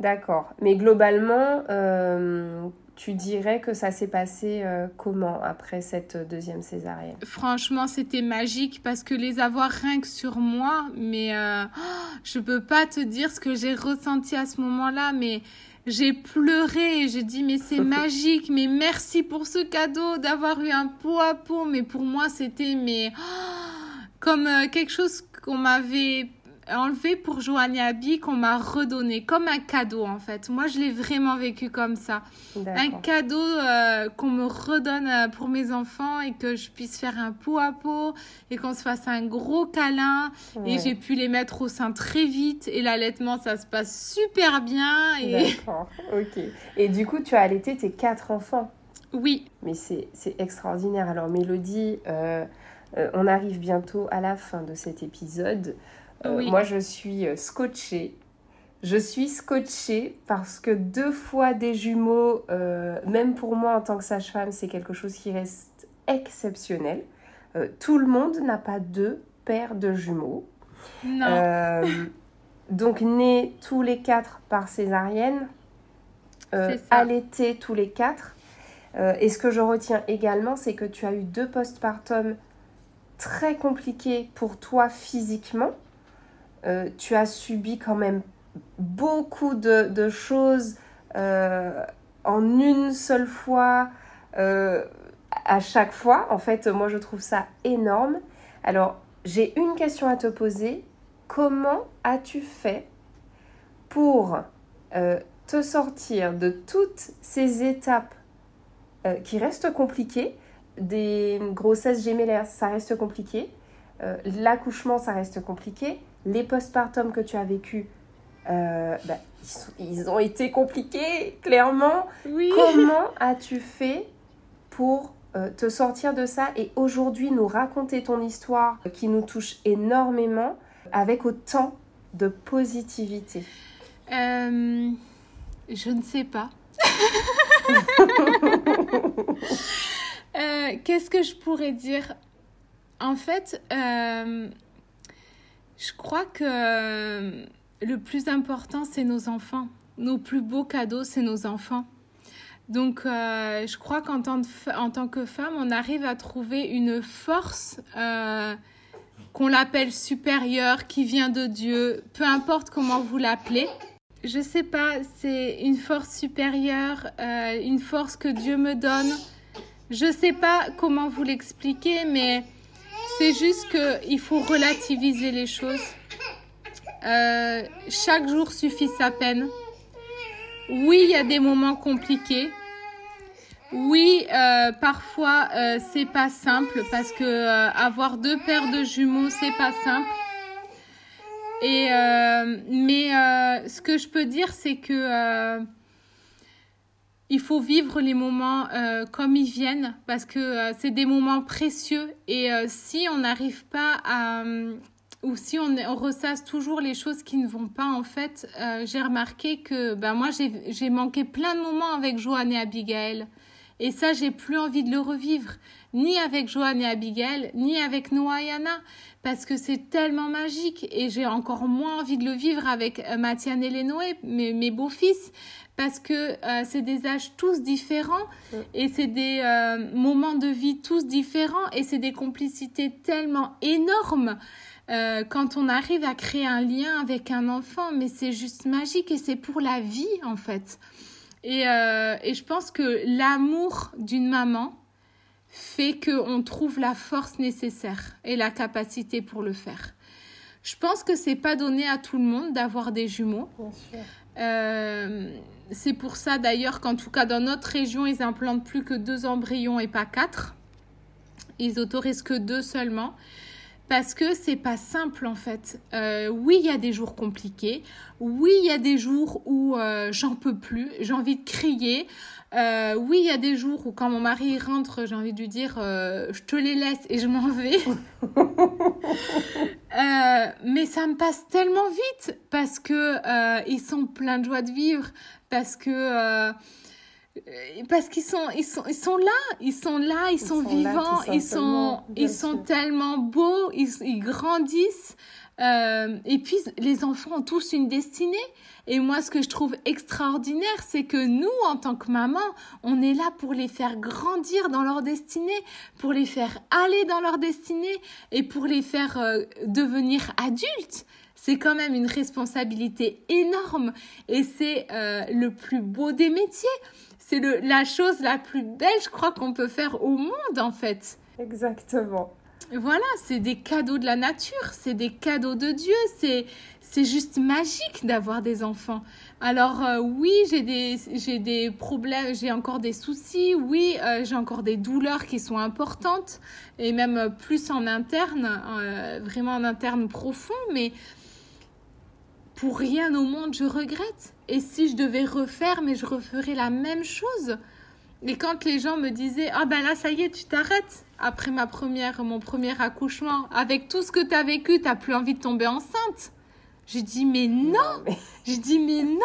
d'accord. Mais globalement, euh, tu dirais que ça s'est passé euh, comment après cette deuxième césarienne? Franchement, c'était magique parce que les avoir rien que sur moi, mais je peux pas te dire ce que j'ai ressenti à ce moment-là, mais j'ai pleuré, j'ai dit mais c'est magique, mais merci pour ce cadeau d'avoir eu un pot à pot, mais pour moi c'était mais comme euh, quelque chose qu'on m'avait enlevé pour Joanne qu'on m'a redonné comme un cadeau en fait. Moi je l'ai vraiment vécu comme ça. Un cadeau euh, qu'on me redonne euh, pour mes enfants et que je puisse faire un pot à pot et qu'on se fasse un gros câlin et j'ai pu les mettre au sein très vite et l'allaitement ça se passe super bien. Et... D'accord, ok. Et du coup tu as allaité tes quatre enfants Oui. Mais c'est extraordinaire. Alors Mélodie, euh, on arrive bientôt à la fin de cet épisode. Euh, moi, je suis euh, scotchée. Je suis scotchée parce que deux fois des jumeaux, euh, même pour moi en tant que sage-femme, c'est quelque chose qui reste exceptionnel. tout le monde n'a pas deux paires de jumeaux. Non. donc, nés tous les quatre par césarienne, allaités tous les quatre. et ce que je retiens également, c'est que tu as eu deux postpartum très compliqués pour toi physiquement. Euh, tu as subi quand même beaucoup de, choses euh, en une seule fois, euh, à chaque fois. En fait, moi, je trouve ça énorme. Alors, j'ai une question à te poser. Comment as-tu fait pour te sortir de toutes ces étapes qui restent compliquées Des grossesses gémellaires, ça reste compliqué. L'accouchement, ça reste compliqué les postpartum que tu as vécu, euh, bah, ils, ont été compliqués, clairement. Oui. Comment as-tu fait pour euh, te sortir de ça et aujourd'hui nous raconter ton histoire qui nous touche énormément avec autant de positivité? Euh, Je ne sais pas. Qu'est-ce que je pourrais dire? En fait, je crois que euh, le plus important, c'est nos enfants. Nos plus beaux cadeaux, c'est nos enfants. Donc, euh, je crois qu'en tant, en tant que femme, on arrive à trouver une force euh, qu'on l'appelle supérieure, qui vient de Dieu, peu importe comment vous l'appelez. Je sais pas, c'est une force supérieure, une force que Dieu me donne. Je sais pas comment vous l'expliquer, mais c'est juste qu'il faut relativiser les choses. Euh, chaque jour suffit sa peine. Oui, il y a des moments compliqués. Oui, euh, parfois euh, c'est pas simple parce que avoir deux paires de jumeaux c'est pas simple. Et, euh, mais euh, ce que je peux dire, c'est que euh, il faut vivre les moments comme ils viennent parce que c'est des moments précieux. Et si on n'arrive pas à. ou si on, on, ressasse toujours les choses qui ne vont pas, en fait, j'ai remarqué que ben, moi, j'ai manqué plein de moments avec Joanne et Abigail. Et ça, j'ai plus envie de le revivre, ni avec Joanne et Abigail, ni avec Noah et Anna, parce que c'est tellement magique. Et j'ai encore moins envie de le vivre avec euh, Mathiane et Lénoé, mes, mes beaux-fils, parce que euh, c'est des âges tous différents, et c'est des euh, moments de vie tous différents, et c'est des complicités tellement énormes. quand on arrive à créer un lien avec un enfant, mais c'est juste magique. Et c'est pour la vie en fait. Et, euh, et je pense que l'amour d'une maman fait qu'on trouve la force nécessaire et la capacité pour le faire. Je pense que c'est pas donné à tout le monde d'avoir des jumeaux. Euh, c'est pour ça d'ailleurs qu'en tout cas dans notre région, ils implantent plus que deux embryons et pas quatre. Ils autorisent que deux seulement parce que c'est pas simple en fait. Euh, oui, il y a des jours compliqués. Oui, il y a des jours où euh, j'en peux plus, j'ai envie de crier. Euh, oui, il y a des jours où quand mon mari rentre, j'ai envie de lui dire je te les laisse et je m'en vais. mais ça me passe tellement vite parce que ils sont pleins de joie de vivre, parce que parce qu'ils sont ils sont ils sont là ils sont là ils, sont, vivants ils sont ils sont tellement beaux ils, ils grandissent euh, et puis les enfants ont tous une destinée. Et moi ce que je trouve extraordinaire c'est que nous en tant que maman on est là pour les faire grandir dans leur destinée pour les faire aller dans leur destinée et pour les faire euh, devenir adultes. C'est quand même une responsabilité énorme et c'est euh, le plus beau des métiers c'est la chose la plus belle, je crois, qu'on peut faire au monde, en fait. Exactement. Voilà, c'est des cadeaux de la nature, c'est des cadeaux de Dieu, c'est c'est juste magique d'avoir des enfants. Alors euh, oui, j'ai des j'ai des problèmes, j'ai encore des soucis, oui, euh, j'ai encore des douleurs qui sont importantes et même plus en interne, euh, vraiment en interne profond, mais pour rien au monde je regrette. Et si je devais refaire, mais je referais la même chose. Et quand les gens me disaient Ah ben là, ça y est, tu t'arrêtes après ma première, mon premier accouchement, avec tout ce que tu as vécu, tu plus envie de tomber enceinte. J'ai dit mais non, j'ai dit mais non,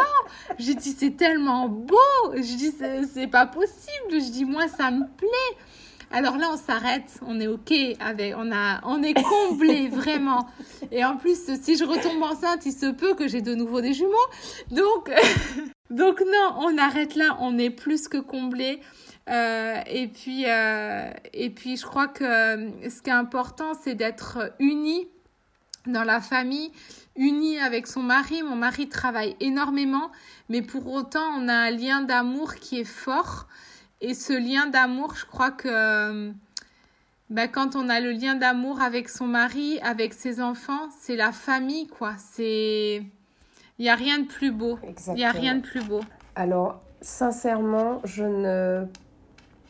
j'ai dit c'est tellement beau, j'ai dit c'est pas possible, j'ai dit moi ça me plaît. Alors là, on s'arrête, on est OK avec, on a, on est comblé vraiment. Et en plus, si je retombe enceinte, il se peut que j'ai de nouveau des jumeaux. Donc, donc non, on arrête là, on est plus que comblé. Euh, et puis, euh, et puis, je crois que euh, ce qui est important, c'est d'être unis dans la famille, unis avec son mari. Mon mari travaille énormément, mais pour autant, on a un lien d'amour qui est fort. Et ce lien d'amour, je crois que ben, quand on a le lien d'amour avec son mari, avec ses enfants, c'est la famille, quoi. C'est. Il n'y a rien de plus beau. Il a rien de plus beau. Alors, sincèrement, je ne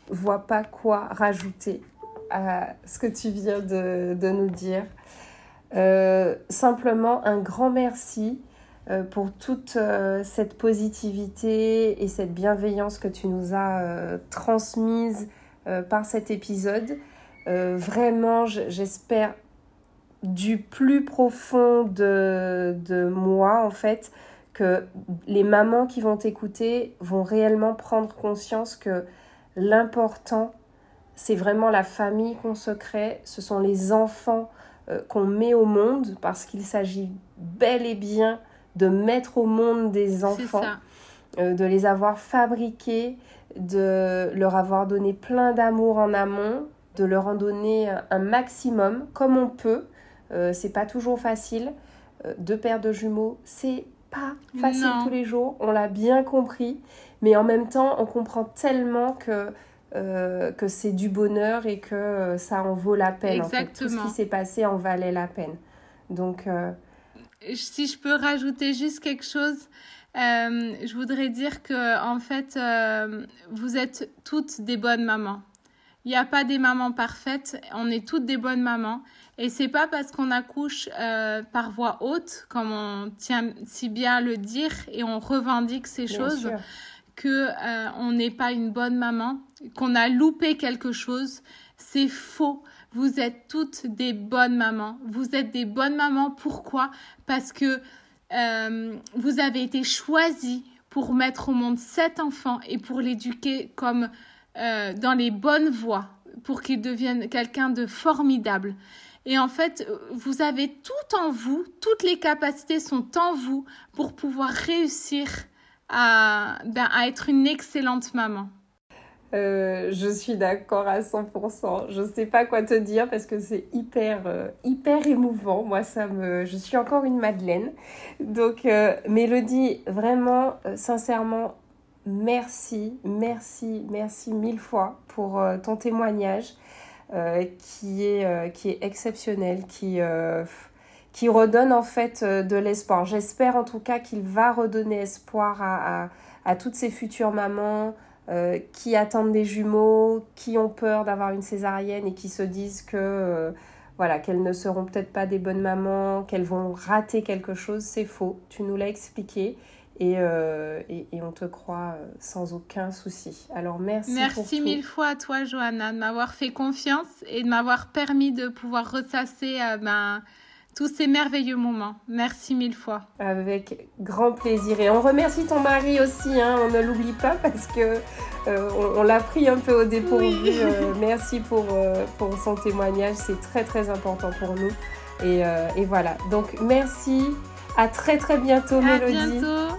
vois pas quoi rajouter à ce que tu viens de, nous dire. Euh, simplement un grand merci euh, pour toute euh, cette positivité et cette bienveillance que tu nous as euh, transmise par cet épisode. vraiment, j'espère du plus profond de, de, moi, en fait, que les mamans qui vont t'écouter vont réellement prendre conscience que l'important, c'est vraiment la famille qu'on se crée, ce sont les enfants qu'on met au monde, parce qu'il s'agit bel et bien de mettre au monde des enfants, euh, de les avoir fabriqués, de leur avoir donné plein d'amour en amont, de leur en donner un maximum comme on peut. Euh, c'est pas toujours facile. Euh, deux paires de jumeaux, c'est pas facile tous les jours, on l'a bien compris, mais en même temps, on comprend tellement que que c'est du bonheur et que ça en vaut la peine. En fait. Tout ce qui s'est passé en valait la peine. Donc, si je peux rajouter juste quelque chose, euh, je voudrais dire que en fait, euh, vous êtes toutes des bonnes mamans. Il n'y a pas des mamans parfaites, on est toutes des bonnes mamans. Et c'est pas parce qu'on accouche euh, par voix haute, comme on tient si bien à le dire, et on revendique ces choses, que euh, on n'est pas une bonne maman, qu'on a loupé quelque chose. C'est faux. Vous êtes toutes des bonnes mamans. Vous êtes des bonnes mamans. Pourquoi? Parce que euh, vous avez été choisies pour mettre au monde cet enfant et pour l'éduquer comme euh, dans les bonnes voies, pour qu'il devienne quelqu'un de formidable. Et en fait, vous avez tout en vous, toutes les capacités sont en vous pour pouvoir réussir à, ben, à être une excellente maman. Euh, je suis d'accord à 100%. Je ne sais pas quoi te dire parce que c'est hyper, euh, hyper émouvant. Moi, ça me, je suis encore une Madeleine. Donc, euh, Mélodie, vraiment, sincèrement, merci, merci, merci mille fois pour ton témoignage qui, est, qui est exceptionnel, qui, qui redonne en fait de l'espoir. J'espère en tout cas qu'il va redonner espoir à, à toutes ces futures mamans. Euh, qui attendent des jumeaux, qui ont peur d'avoir une césarienne et qui se disent que euh, voilà qu'elles ne seront peut-être pas des bonnes mamans, qu'elles vont rater quelque chose, c'est faux. Tu nous l'as expliqué. Et, euh, et, on te croit sans aucun souci. Alors merci. Merci mille fois à toi, Johanna, de m'avoir fait confiance et de m'avoir permis de pouvoir ressasser ben, tous ces merveilleux moments. Merci mille fois. Avec grand plaisir. Et on remercie ton mari aussi, hein, on ne l'oublie pas parce que euh, on, l'a pris un peu au dépourvu. Euh, merci pour, euh, pour son témoignage, c'est très très important pour nous. Et, et, voilà, donc merci. À très très bientôt, à Mélodie. Bientôt.